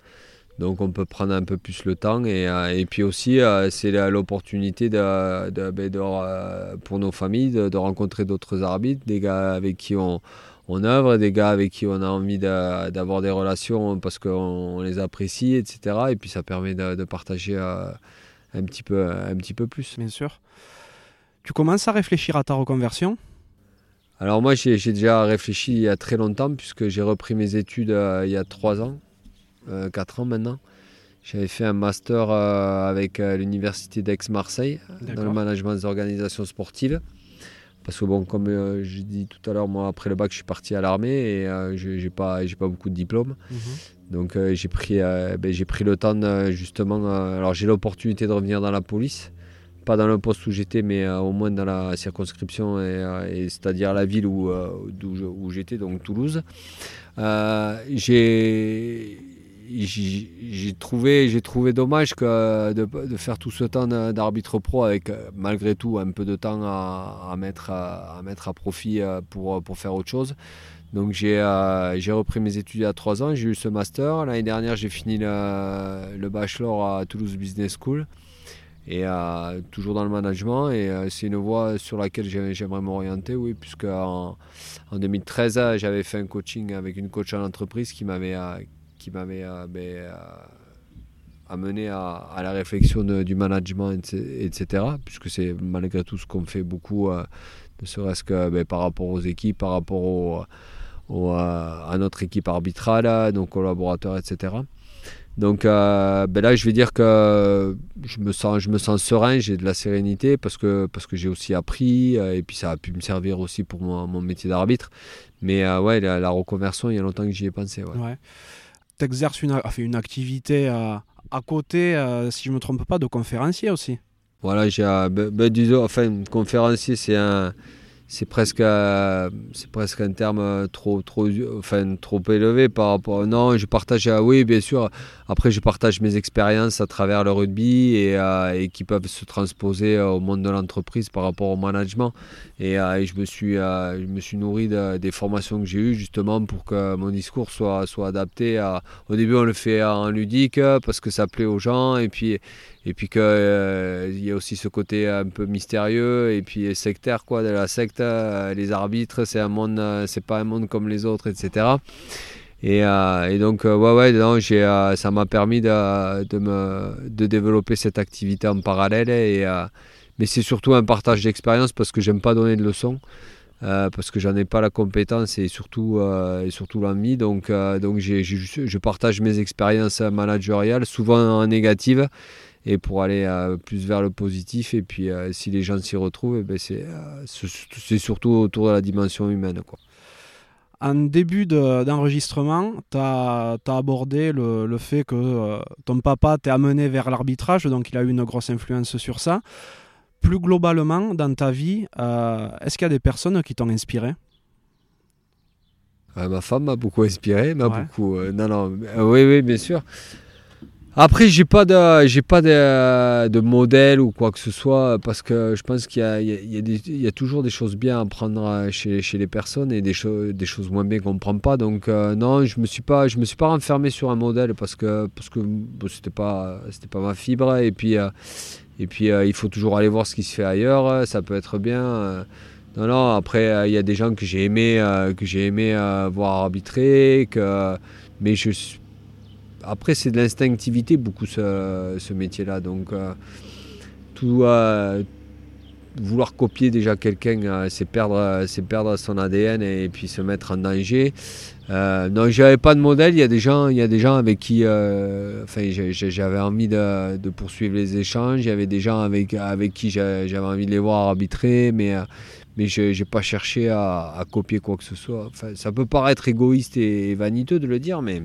A: Donc on peut prendre un peu plus le temps et, et puis aussi c'est l'opportunité de, de, ben, pour nos familles de, rencontrer d'autres arbitres, des gars avec qui on, on œuvre, des gars avec qui on a envie d'avoir des relations parce qu'on les apprécie, etc. Et puis ça permet de, partager euh, un, petit peu, un petit peu plus.
B: Bien sûr. Tu commences à réfléchir à ta reconversion?
A: Alors moi j'ai déjà réfléchi il y a très longtemps puisque j'ai repris mes études euh, il y a 3 ans, 4 euh, ans maintenant. J'avais fait un master avec l'université d'Aix-Marseille dans le management des organisations sportives. Parce que bon, comme euh, j'ai dit tout à l'heure, moi après le bac, je suis parti à l'armée et euh, je j'ai pas, beaucoup de diplômes. Mhm. Donc euh, j'ai pris, ben, pris le temps justement. alors j'ai l'opportunité de revenir dans la police, pas dans le poste où j'étais, mais au moins dans la circonscription et, c'est-à-dire la ville où, où j'étais, donc Toulouse. j'ai j'ai trouvé, trouvé dommage que de, faire tout ce temps d'arbitre pro avec euh, malgré tout un peu de temps à, mettre, à, mettre à profit euh, pour, pour faire autre chose. Donc j'ai euh, repris mes études à trois ans, j'ai eu ce master. L'année dernière, j'ai fini le, bachelor à Toulouse Business School et toujours dans le management. Et c'est une voie sur laquelle j'aimerais m'orienter, oui, puisque en, en 2013, j'avais fait un coaching avec une coach en entreprise qui m'avait qui m'avait euh, euh, amené à, la réflexion du management, etc. Puisque c'est malgré tout ce qu'on fait beaucoup, euh, ne serait-ce que ben, par rapport aux équipes, par rapport à notre équipe arbitrale, nos collaborateurs, etc. Donc ben là, je vais dire que je me sens, serein, j'ai de la sérénité parce que, j'ai aussi appris et puis ça a pu me servir aussi pour mon, métier d'arbitre. Mais ouais, la, reconversion, il y a longtemps que j'y ai pensé.
B: Exerces une, une activité à, à côté, euh, si je ne me trompe pas, de conférencier aussi.
A: Voilà, j'ai, ben, ben, disons, enfin, conférencier, c'est un, c'est presque, euh, c'est presque un terme euh, trop, trop, enfin, trop élevé par rapport. Non, je partage, euh, oui, bien sûr. Après, je partage mes expériences à travers le rugby et, et qui peuvent se transposer au monde de l'entreprise par rapport au management. Et, je, me suis, je me suis nourri des formations que j'ai eues justement pour que mon discours soit, soit adapté. À... Au début, on le fait en ludique parce que ça plaît aux gens et puis, et puis qu'il euh, y a aussi ce côté un peu mystérieux et puis sectaire quoi de la secte euh, les arbitres c'est un monde euh, c'est pas un monde comme les autres etc et, et donc ouais ouais non, ça m'a permis de, de, développer cette activité en parallèle et mais c'est surtout un partage d'expérience parce que j'aime pas donner de leçons parce que j'en ai pas la compétence et surtout, et surtout l'envie. Donc, donc j'ai, je partage mes expériences managériales, souvent en négative, et pour aller euh, plus vers le positif. Et puis, euh, si les gens s'y retrouvent, eh ben, euh, c'est surtout autour de la dimension humaine. Quoi.
B: En début d'enregistrement, tu as, abordé le, le, fait que ton papa t'est amené vers l'arbitrage, donc il a eu une grosse influence sur ça. Plus globalement, dans ta vie, est-ce qu'il y a des personnes qui t'ont inspiré?
A: Ma femme m'a beaucoup inspiré, m'a beaucoup. non, non, oui, oui, bien sûr. Après, j'ai pas j'ai pas de, modèle ou quoi que ce soit parce que je pense qu'il y y, il y a, toujours des choses bien à apprendre euh, chez, chez les personnes et des, choses des choses moins bien qu'on ne prend pas. Donc euh, non, je me suis pas, je me suis pas renfermé sur un modèle parce que parce que c'était pas, c'était pas ma fibre et puis euh, et puis il faut toujours aller voir ce qui se fait ailleurs. Ça peut être bien. non, non. Après, il y a des gens que j'ai aimé, que j'ai aimé voir arbitrer, que mais je suis après, c'est de l'instinctivité beaucoup ce, métier-là. Donc, euh, tout vouloir copier déjà quelqu'un, euh, c'est perdre, perdre son ADN et, puis se mettre en danger. Euh, non, j'avais pas de modèle. Il y a des gens, il y a des gens avec qui, euh, enfin, j'avais envie de, poursuivre les échanges. Il y avait des gens avec avec qui j'avais envie de les voir arbitrer, mais mais je n'ai pas cherché à, copier quoi que ce soit. Ça peut paraître égoïste et vaniteux de le dire, mais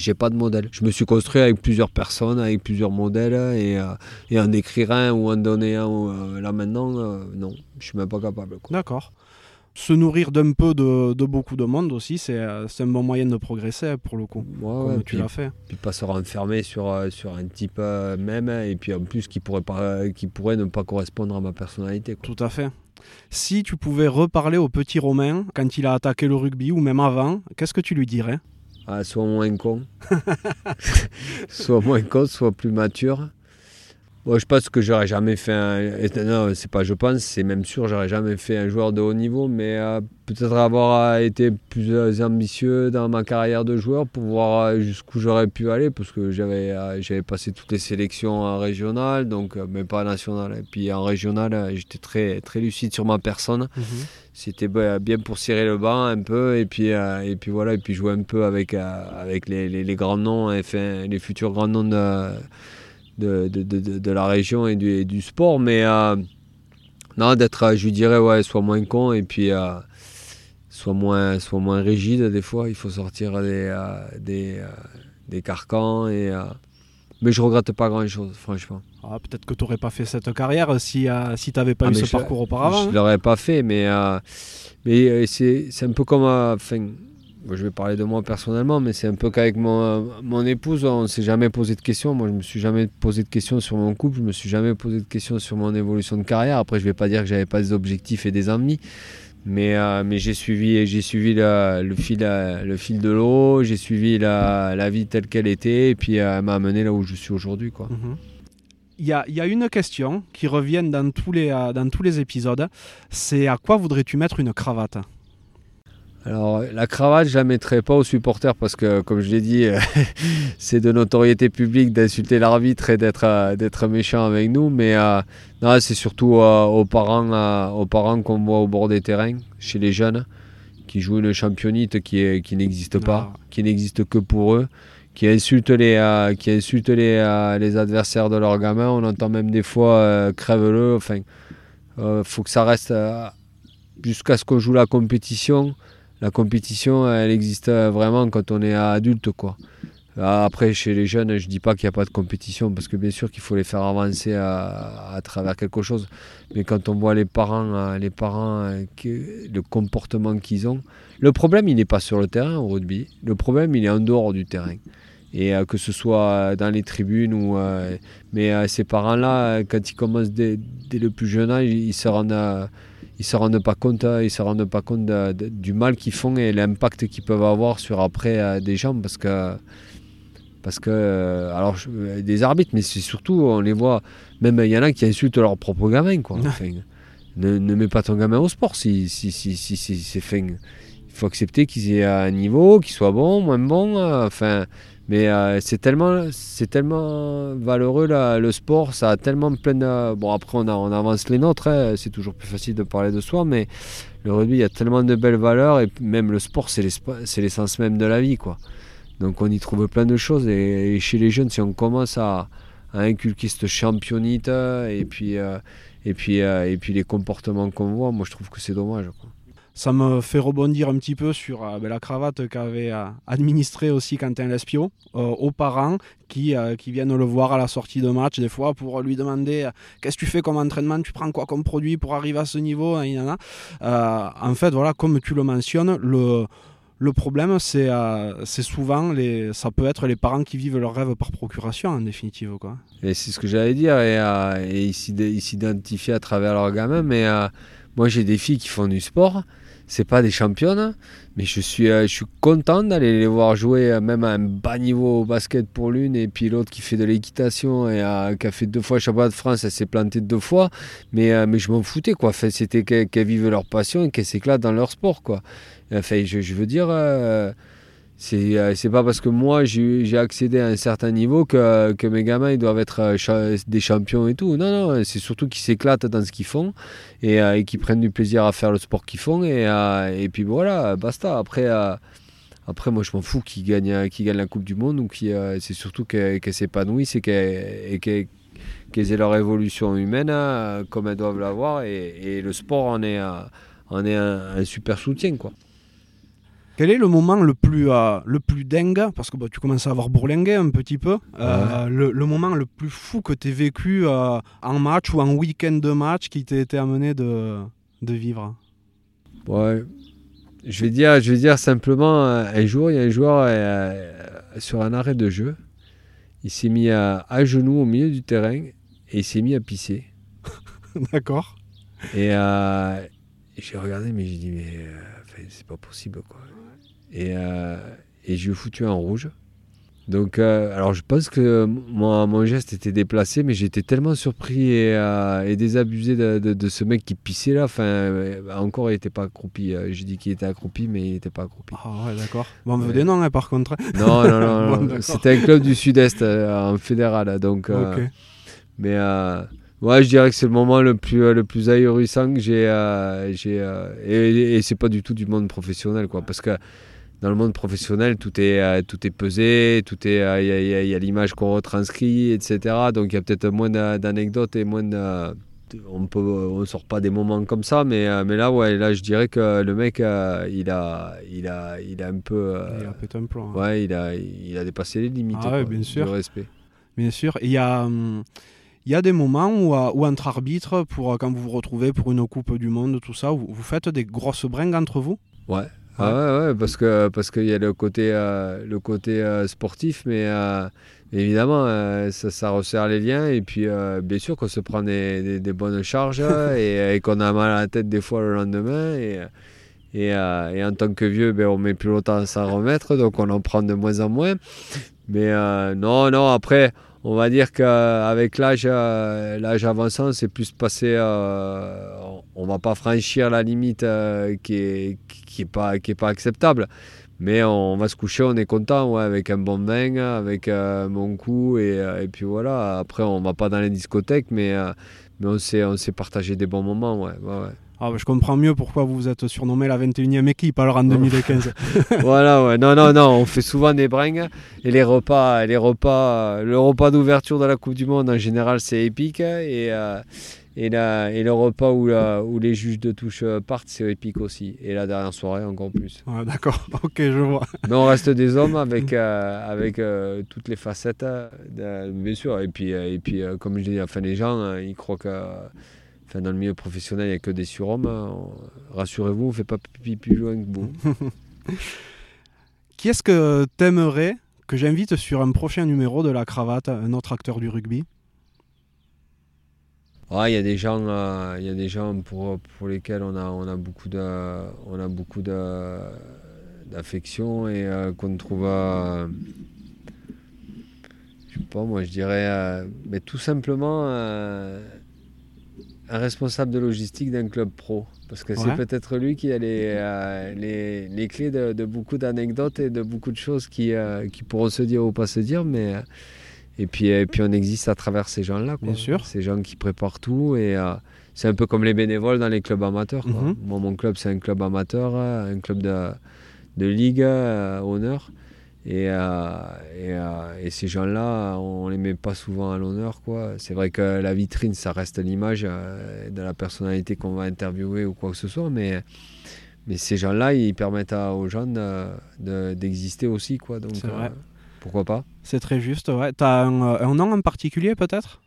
A: j'ai pas de modèle. Je me suis construit avec plusieurs personnes, avec plusieurs modèles, et, euh, et en écrire un ou en donner un euh, là maintenant, euh, non, je suis même pas capable.
B: D'accord. se nourrir d'un peu de, de, beaucoup de monde aussi, c'est un bon moyen de progresser pour le coup. comme tu l'as fait.
A: Puis pas se renfermer sur, sur un type même, et puis en plus qui pourrait, pas, qui pourrait ne pas correspondre à ma personnalité.
B: Tout à fait. Si tu pouvais reparler au petit Romain quand il a attaqué le rugby ou même avant, qu'est-ce que tu lui dirais?
A: Ah, Soit moins con. soit moins con, soit plus mature je pense que j'aurais jamais fait un. Non, c'est pas je pense, c'est même sûr, j'aurais jamais fait un joueur de haut niveau, mais euh, peut-être avoir euh, été plus euh, ambitieux dans ma carrière de joueur pour voir jusqu'où j'aurais pu aller, parce que j'avais j'avais passé toutes les sélections régionales, donc mais pas nationales. Et puis en régional, j'étais très très lucide sur ma personne. Mhm. C'était bien pour cirer le banc un peu, et puis et puis voilà, et puis jouer un peu avec avec les, les, les grands noms, enfin, les futurs grands noms de de, de, de, de, la région et du, du sport. Mais euh, non, d'être, je lui dirais, ouais, soit moins con et puis euh, soit, moins, soit moins rigide des fois. Il faut sortir des, euh, des, des, carcans. Et, mais je regrette pas grand chose, franchement.
B: Ah, peut-être que tu n'aurais pas fait cette carrière si, si tu n'avais pas ah, eu ce parcours auparavant.
A: Je ne hein. l'aurais pas fait, mais, mais c'est, c'est un peu comme. Je vais parler de moi personnellement, mais c'est un peu qu'avec mon, mon épouse, on ne s'est jamais posé de questions. Moi, je ne me suis jamais posé de questions sur mon couple, je ne me suis jamais posé de questions sur mon évolution de carrière. Après, je ne vais pas dire que j'avais pas des objectifs et des ennemis, mais, euh, mais j'ai suivi, j'ai suivi le, fil, le fil de l'eau, j'ai suivi la, la, vie telle qu'elle était, et puis euh, elle m'a amené là où je suis aujourd'hui. quoi.
B: Mhm. Il y, a, y, a, une question qui revient dans tous les, euh, dans tous les épisodes, c'est à quoi voudrais-tu mettre une cravate?
A: Alors la cravate, je la mettrai pas aux supporters parce que, comme je l'ai dit, c'est de notoriété publique d'insulter l'arbitre et d'être euh, d'être méchant avec nous. Mais euh, c'est surtout euh, aux parents, aux parents qu'on voit au bord des terrains, chez les jeunes, qui jouent une championnite qui, qui n'existe pas, ah. qui n'existe que pour eux, qui insultent les, qui insultent les, les adversaires de leurs gamins. On entend même des fois crève-le. Enfin, faut que ça reste jusqu'à ce qu'on joue la compétition la compétition, elle existe vraiment quand on est adulte. Après, chez les jeunes, je dis pas qu'il n'y a pas de compétition, parce que bien sûr qu'il faut les faire avancer à, travers quelque chose. Mais quand on voit les parents, euh, les parents, euh, le comportement qu'ils ont, le problème, il n'est pas sur le terrain au rugby. Le problème, il est en dehors du terrain. Et euh, que ce soit dans les tribunes ou. mais ces parents-là, quand ils commencent dès, dès, le plus jeune âge, ils se rendent ils se rendent pas compte, ils se rendent pas compte du mal qu'ils font et l'impact qu'ils peuvent avoir sur après euh, des gens parce que parce que euh, alors des arbitres mais c'est surtout on les voit même il y en a qui insultent leur propre gamin quoi ne, ne mets pas ton gamin au sport si si si si, c'est fin. Il faut accepter qu'ils aient un niveau qu'ils soient bons moins bons euh, enfin mais euh, c'est tellement, c'est tellement valeureux là, le sport, ça a tellement plein de... Bon après on, on avance les nôtres, hein, c'est toujours plus facile de parler de soi, mais le rugby il y a tellement de belles valeurs et même le sport c'est l'essence même de la vie quoi. Donc on y trouve plein de choses et, chez les jeunes si on commence à, inculquer cette championnite et puis, euh, et, puis, euh, et puis les comportements qu'on voit, moi je trouve que c'est dommage.
B: Ça me fait rebondir un petit peu sur euh, ben, la cravate qu'avait euh, administré aussi Quentin Lespio euh, aux parents qui, qui viennent le voir à la sortie de match des fois pour lui demander qu'est-ce que tu fais comme entraînement, tu prends quoi comme produit pour arriver à ce niveau? en fait, voilà, comme tu le mentionnes, le, le problème, c'est c'est souvent, les, ça peut être les parents qui vivent leur rêve par procuration, en définitive. Quoi.
A: Et c'est ce que j'allais dire, et, et ils s'identifient à travers leur gamin, mais moi j'ai des filles qui font du sport c'est pas des championnes, mais je suis, euh, je suis content d'aller les voir jouer, euh, même à un bas niveau au basket pour l'une, et puis l'autre qui fait de l'équitation et euh, qui a fait deux fois le championnat de France, elle s'est plantée deux fois, mais, mais je m'en foutais, quoi. Enfin, c'était qu'elles vivent leur passion et qu'elles s'éclatent dans leur sport, quoi. Enfin, je, veux dire. C'est pas parce que moi j'ai accédé à un certain niveau que, que mes gamins ils doivent être euh, des champions et tout. Non, non, c'est surtout qu'ils s'éclatent dans ce qu'ils font et, euh, et qu'ils prennent du plaisir à faire le sport qu'ils font. Et, et puis voilà, basta. Après, après moi je m'en fous qu'ils gagnent, la Coupe du Monde ou c'est surtout qu'elles s'épanouissent et qu'elles aient leur évolution humaine comme elles doivent l'avoir. Et, et, le sport en est, en est un, un super soutien. quoi.
B: Quel est le moment le plus, euh, le plus dingue Parce que bah, tu commences à avoir bourlingué un petit peu. Euh, le, moment le plus fou que tu as vécu euh, en match ou en week-end de match qui t'a été amené de, de vivre?
A: Ouais. Je vais dire, je vais dire simplement, euh, un jour, il y a un joueur sur un arrêt de jeu. Il s'est mis à, à, genoux au milieu du terrain et il s'est mis à pisser.
B: D'accord.
A: Et, j'ai regardé, mais j'ai dit, mais c'est pas possible, quoi. Et, et je lui ai foutu un rouge. Donc, euh, alors je pense que mon, mon geste était déplacé, mais j'étais tellement surpris et, euh, désabusé de, ce mec qui pissait là. Enfin, euh, encore, il n'était pas accroupi. J'ai dit qu'il était accroupi, mais il n'était pas accroupi.
B: Ah ouais, d'accord. Bon, on veut des noms, hein, par contre.
A: Non, non, non. C'était un club du Sud-Est, en fédéral. Donc, Mais ouais, je dirais que c'est le moment le plus, le plus ahurissant que j'ai. j'ai et, et c'est pas du tout du monde professionnel, quoi. Parce que dans le monde professionnel, tout est, euh, tout est pesé, tout est, euh, il y a, l'image qu'on retranscrit, etc. Donc il y a peut-être moins d'anecdotes et moins de, on peut, on sort pas des moments comme ça, mais, euh, mais là, ouais, là, je dirais que le mec, il a, il a, il a un peu,
B: il a pété un plan.
A: Hein. Ouais, il a, il a dépassé les limites.
B: Ah bien sûr.
A: respect.
B: Bien sûr. Il y a, hum, il y a des moments où, où, entre arbitres, pour quand vous vous retrouvez pour une coupe du monde, tout ça, vous, vous faites des grosses bringues entre vous?
A: Ouais, ah ouais, ouais, parce que parce qu'il y a le côté euh, le côté euh, sportif, mais euh, évidemment ça, ça, resserre les liens et puis bien sûr qu'on se prend des, des, bonnes charges et, qu'on a mal à la tête des fois le lendemain et et, et en tant que vieux, ben, on met plus longtemps à s'en remettre, donc on en prend de moins en moins. Mais non, non, après on va dire qu'avec l'âge, l'âge avançant, c'est plus passé. on va pas franchir la limite qui est, qui n'est pas, qui est pas acceptable. Mais on va se coucher, on est content, ouais, avec un bon vin, avec euh, mon coup, et, euh, et, puis voilà. Après, on va pas dans les discothèques, mais, euh, mais on s'est on partagé des bons moments, ouais. ouais,
B: Ah, bah, je comprends mieux pourquoi vous vous êtes surnommé la 21e équipe alors en 2015.
A: voilà, ouais. Non, non, non, on fait souvent des bringues et les repas, les repas, le repas d'ouverture de la Coupe du Monde en général c'est épique et, et, la, et le repas où, où les juges de touche euh, partent, c'est épique aussi. Et la dernière soirée, encore plus.
B: D'accord, ok, je vois.
A: Mais on reste des hommes avec, euh, avec euh, toutes les facettes, bien sûr. Et puis, et puis comme je dis, enfin, les gens, ils croient que enfin, dans le milieu professionnel, il n'y a que des surhommes. Rassurez-vous, on ne fait pas pipi plus loin que vous.
B: Qui est-ce que t'aimerais que j'invite sur un prochain numéro de La Cravate, un autre acteur du rugby?
A: Il y a des gens, euh, il y a des gens pour, pour lesquels on a, on a beaucoup de, on a beaucoup d'affection et euh, qu'on trouve, euh, je sais pas, moi je dirais, mais tout simplement un responsable de logistique d'un club pro. Parce que c'est peut-être lui qui a les, les, les clés de, de beaucoup d'anecdotes et de beaucoup de choses qui, qui pourront se dire ou pas se dire, mais et puis, et puis on existe à travers ces gens-là.
B: Bien sûr.
A: Ces gens qui préparent tout. Et euh, c'est un peu comme les bénévoles dans les clubs amateurs. Mhm. Moi, mon club, c'est un club amateur, euh, un club de, de ligue, euh, honneur. Et, et, ces gens-là, on les met pas souvent à l'honneur. C'est vrai que la vitrine, ça reste l'image de la personnalité qu'on va interviewer ou quoi que ce soit. Mais, mais ces gens-là, ils permettent aux gens d'exister de, aussi. Quoi. Donc, vrai. Pourquoi pas
B: C'est très juste, ouais. T'as un, euh, un nom en particulier peut-être?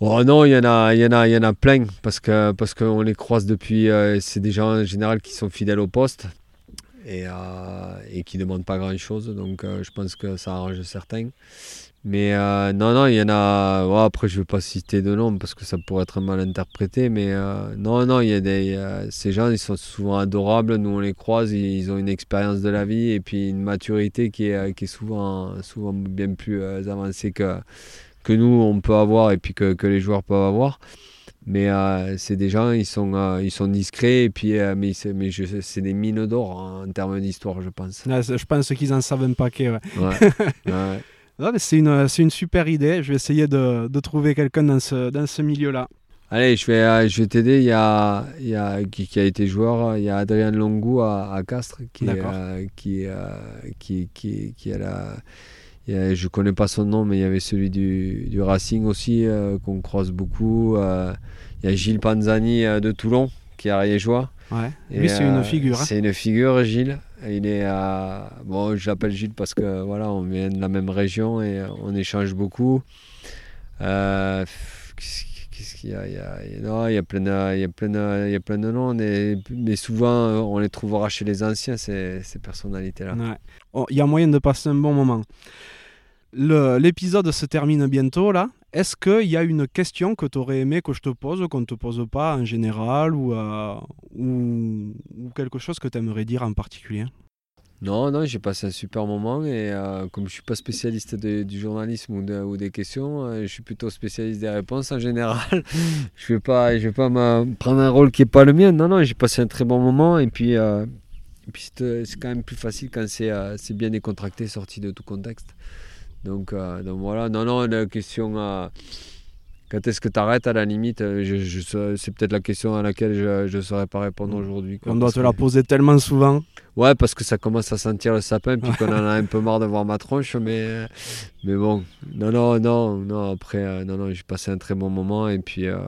A: Oh non, il y en a, il y en a, il y en a plein parce que parce qu'on les croise depuis. Euh, c'est des gens en général qui sont fidèles au poste et, euh, et qui demandent pas grand chose. Donc je pense que ça arrange certains. Mais euh, non, non, il y en a. après, je ne vais pas citer de nom parce que ça pourrait être mal interprété. Mais euh, non, non, il y a ces gens, ils sont souvent adorables. Nous, on les croise. Ils, ont une expérience de la vie et puis une maturité qui est, souvent, souvent bien plus euh, avancée que, que nous, on peut avoir et puis que les joueurs peuvent avoir. Mais c'est des gens, ils sont, ils sont discrets et puis mais c'est mais c'est des mines d'or en termes d'histoire, je pense.
B: je pense qu'ils en savent un paquet.
A: Ouais. ouais.
B: c'est une, une, super idée. Je vais essayer de, de trouver quelqu'un dans ce, dans ce milieu-là.
A: Allez, je vais, euh, je vais t'aider. Il y a, il y a qui, qui, a été joueur, il y a Adrien Longou à, à Castres qui, euh, qui, euh, qui, qui, qui, a la. Je je connais pas son nom, mais il y avait celui du, du Racing aussi qu'on croise beaucoup. il y a Gilles Panzani de Toulon qui est.
B: Ouais. Lui, c'est une figure. Hein.
A: C'est une figure, Gilles. Il est à... Bon, je l'appelle Gilles parce que voilà, on vient de la même région et on échange beaucoup. Euh, il y a, a- plein de, il y a plein il y a plein de noms, mais souvent euh, on les trouvera chez les anciens, ces, personnalités-là.
B: Oh, Il y a moyen de passer un bon moment. L'épisode se termine bientôt là. Est-ce qu'il y a une question que tu aurais aimé que je te pose, qu'on ne te pose pas en général, ou, euh, ou, ou quelque chose que tu aimerais dire en particulier?
A: Non, non, j'ai passé un super moment et euh, comme je suis pas spécialiste du journalisme ou, de- ou des questions, euh, je suis plutôt spécialiste des réponses en général. je vais pas, je vais pas prendre un rôle qui est pas le mien. Non, non, j'ai passé un très bon moment et puis, euh, puis c'est quand même plus facile quand c'est bien décontracté, sorti de tout contexte. Donc, donc voilà, non, non, la question. Quand est-ce que tu arrêtes à la limite euh, je, je sais- C'est peut-être la question à laquelle je ne saurais pas répondre aujourd'hui. quoi,
B: On doit te
A: que-
B: la poser tellement souvent.
A: Ouais, parce que ça commence à sentir le sapin, puis qu'on en a un peu marre de voir ma tronche, mais, mais bon, non, non, non, non, après, euh, non, non, j'ai passé un très bon moment, et puis, euh,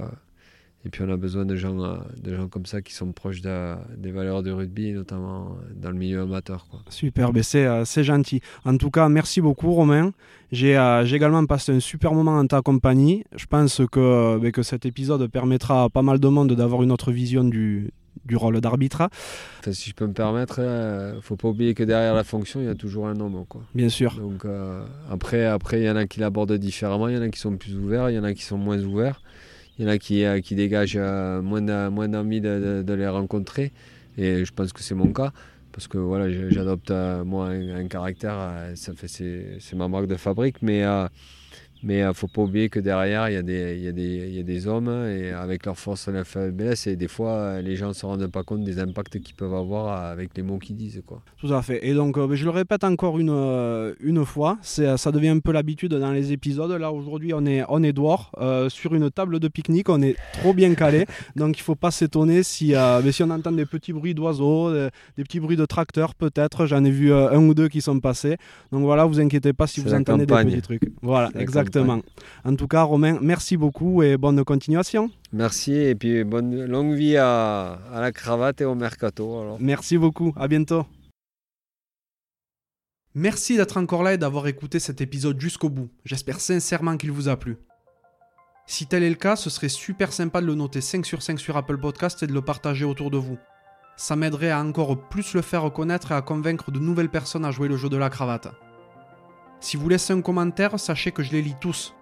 A: et puis on a besoin de gens, euh, de gens comme ça qui sont proches de- des valeurs du rugby, notamment dans le milieu amateur, quoi.
B: Super, ben c'est euh, c'est gentil. En tout cas, merci beaucoup Romain. J'ai euh, également passé un super moment en ta compagnie. Je pense que, ben, que cet épisode permettra à pas mal de monde d'avoir une autre vision du, du rôle d'arbitre,
A: Enfin, si je peux me permettre, euh, faut pas oublier que derrière la fonction, il y a toujours un homme, quoi.
B: bien sûr.
A: Donc euh, après, après, il y en a qui l'abordent différemment, il y en a qui sont plus ouverts, il y en a qui sont moins ouverts, il y en a qui, euh, dégagent euh, moins d'envie de, les rencontrer. Et je pense que c'est mon cas, parce que j'adopte euh, moi un, caractère, c'est ma marque de fabrique, mais mais euh, faut pas oublier que derrière il y a des il y a des il y a des hommes et avec leur force et leur faiblesse et des fois euh, les gens se rendent pas compte des impacts qu'ils peuvent avoir euh, avec les mots qu'ils disent quoi.
B: Tout à fait. Et donc, je le répète encore une, une fois, ça devient un peu l'habitude dans les épisodes. Là, aujourd'hui, on est, on est dehors, euh, sur une table de pique-nique, on est trop bien calé. donc, il faut pas s'étonner si, euh, mais si on entend des petits bruits d'oiseaux, des petits bruits de tracteurs, peut-être. J'en ai vu euh, un ou deux qui sont passés. Donc, voilà, vous inquiétez pas si vous entendez
A: campagne.
B: des petits trucs. Voilà,
A: la
B: exactement. En tout cas, Romain, merci beaucoup et bonne continuation.
A: Merci et puis bonne longue vie à, à la cravate et au mercato. Alors.
B: Merci beaucoup. À bientôt. Merci d'être encore là et d'avoir écouté cet épisode jusqu'au bout. J'espère sincèrement qu'il vous a plu. Si tel est le cas, ce serait super sympa de le noter 5 sur 5 sur Apple Podcast et de le partager autour de vous. Ça m'aiderait à encore plus le faire connaître et à convaincre de nouvelles personnes à jouer le jeu de la cravate. Si vous laissez un commentaire, sachez que je les lis tous.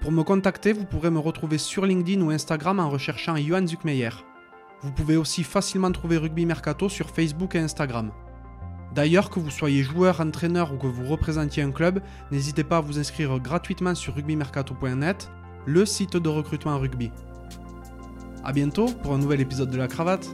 B: Pour me contacter, vous pourrez me retrouver sur LinkedIn ou Instagram en recherchant Johan Zuckmeyer. Vous pouvez aussi facilement trouver Rugby Mercato sur Facebook et Instagram. D'ailleurs, que vous soyez joueur, entraîneur ou que vous représentiez un club, n'hésitez pas à vous inscrire gratuitement sur rugbymercato.net, le site de recrutement rugby. A bientôt pour un nouvel épisode de la cravate.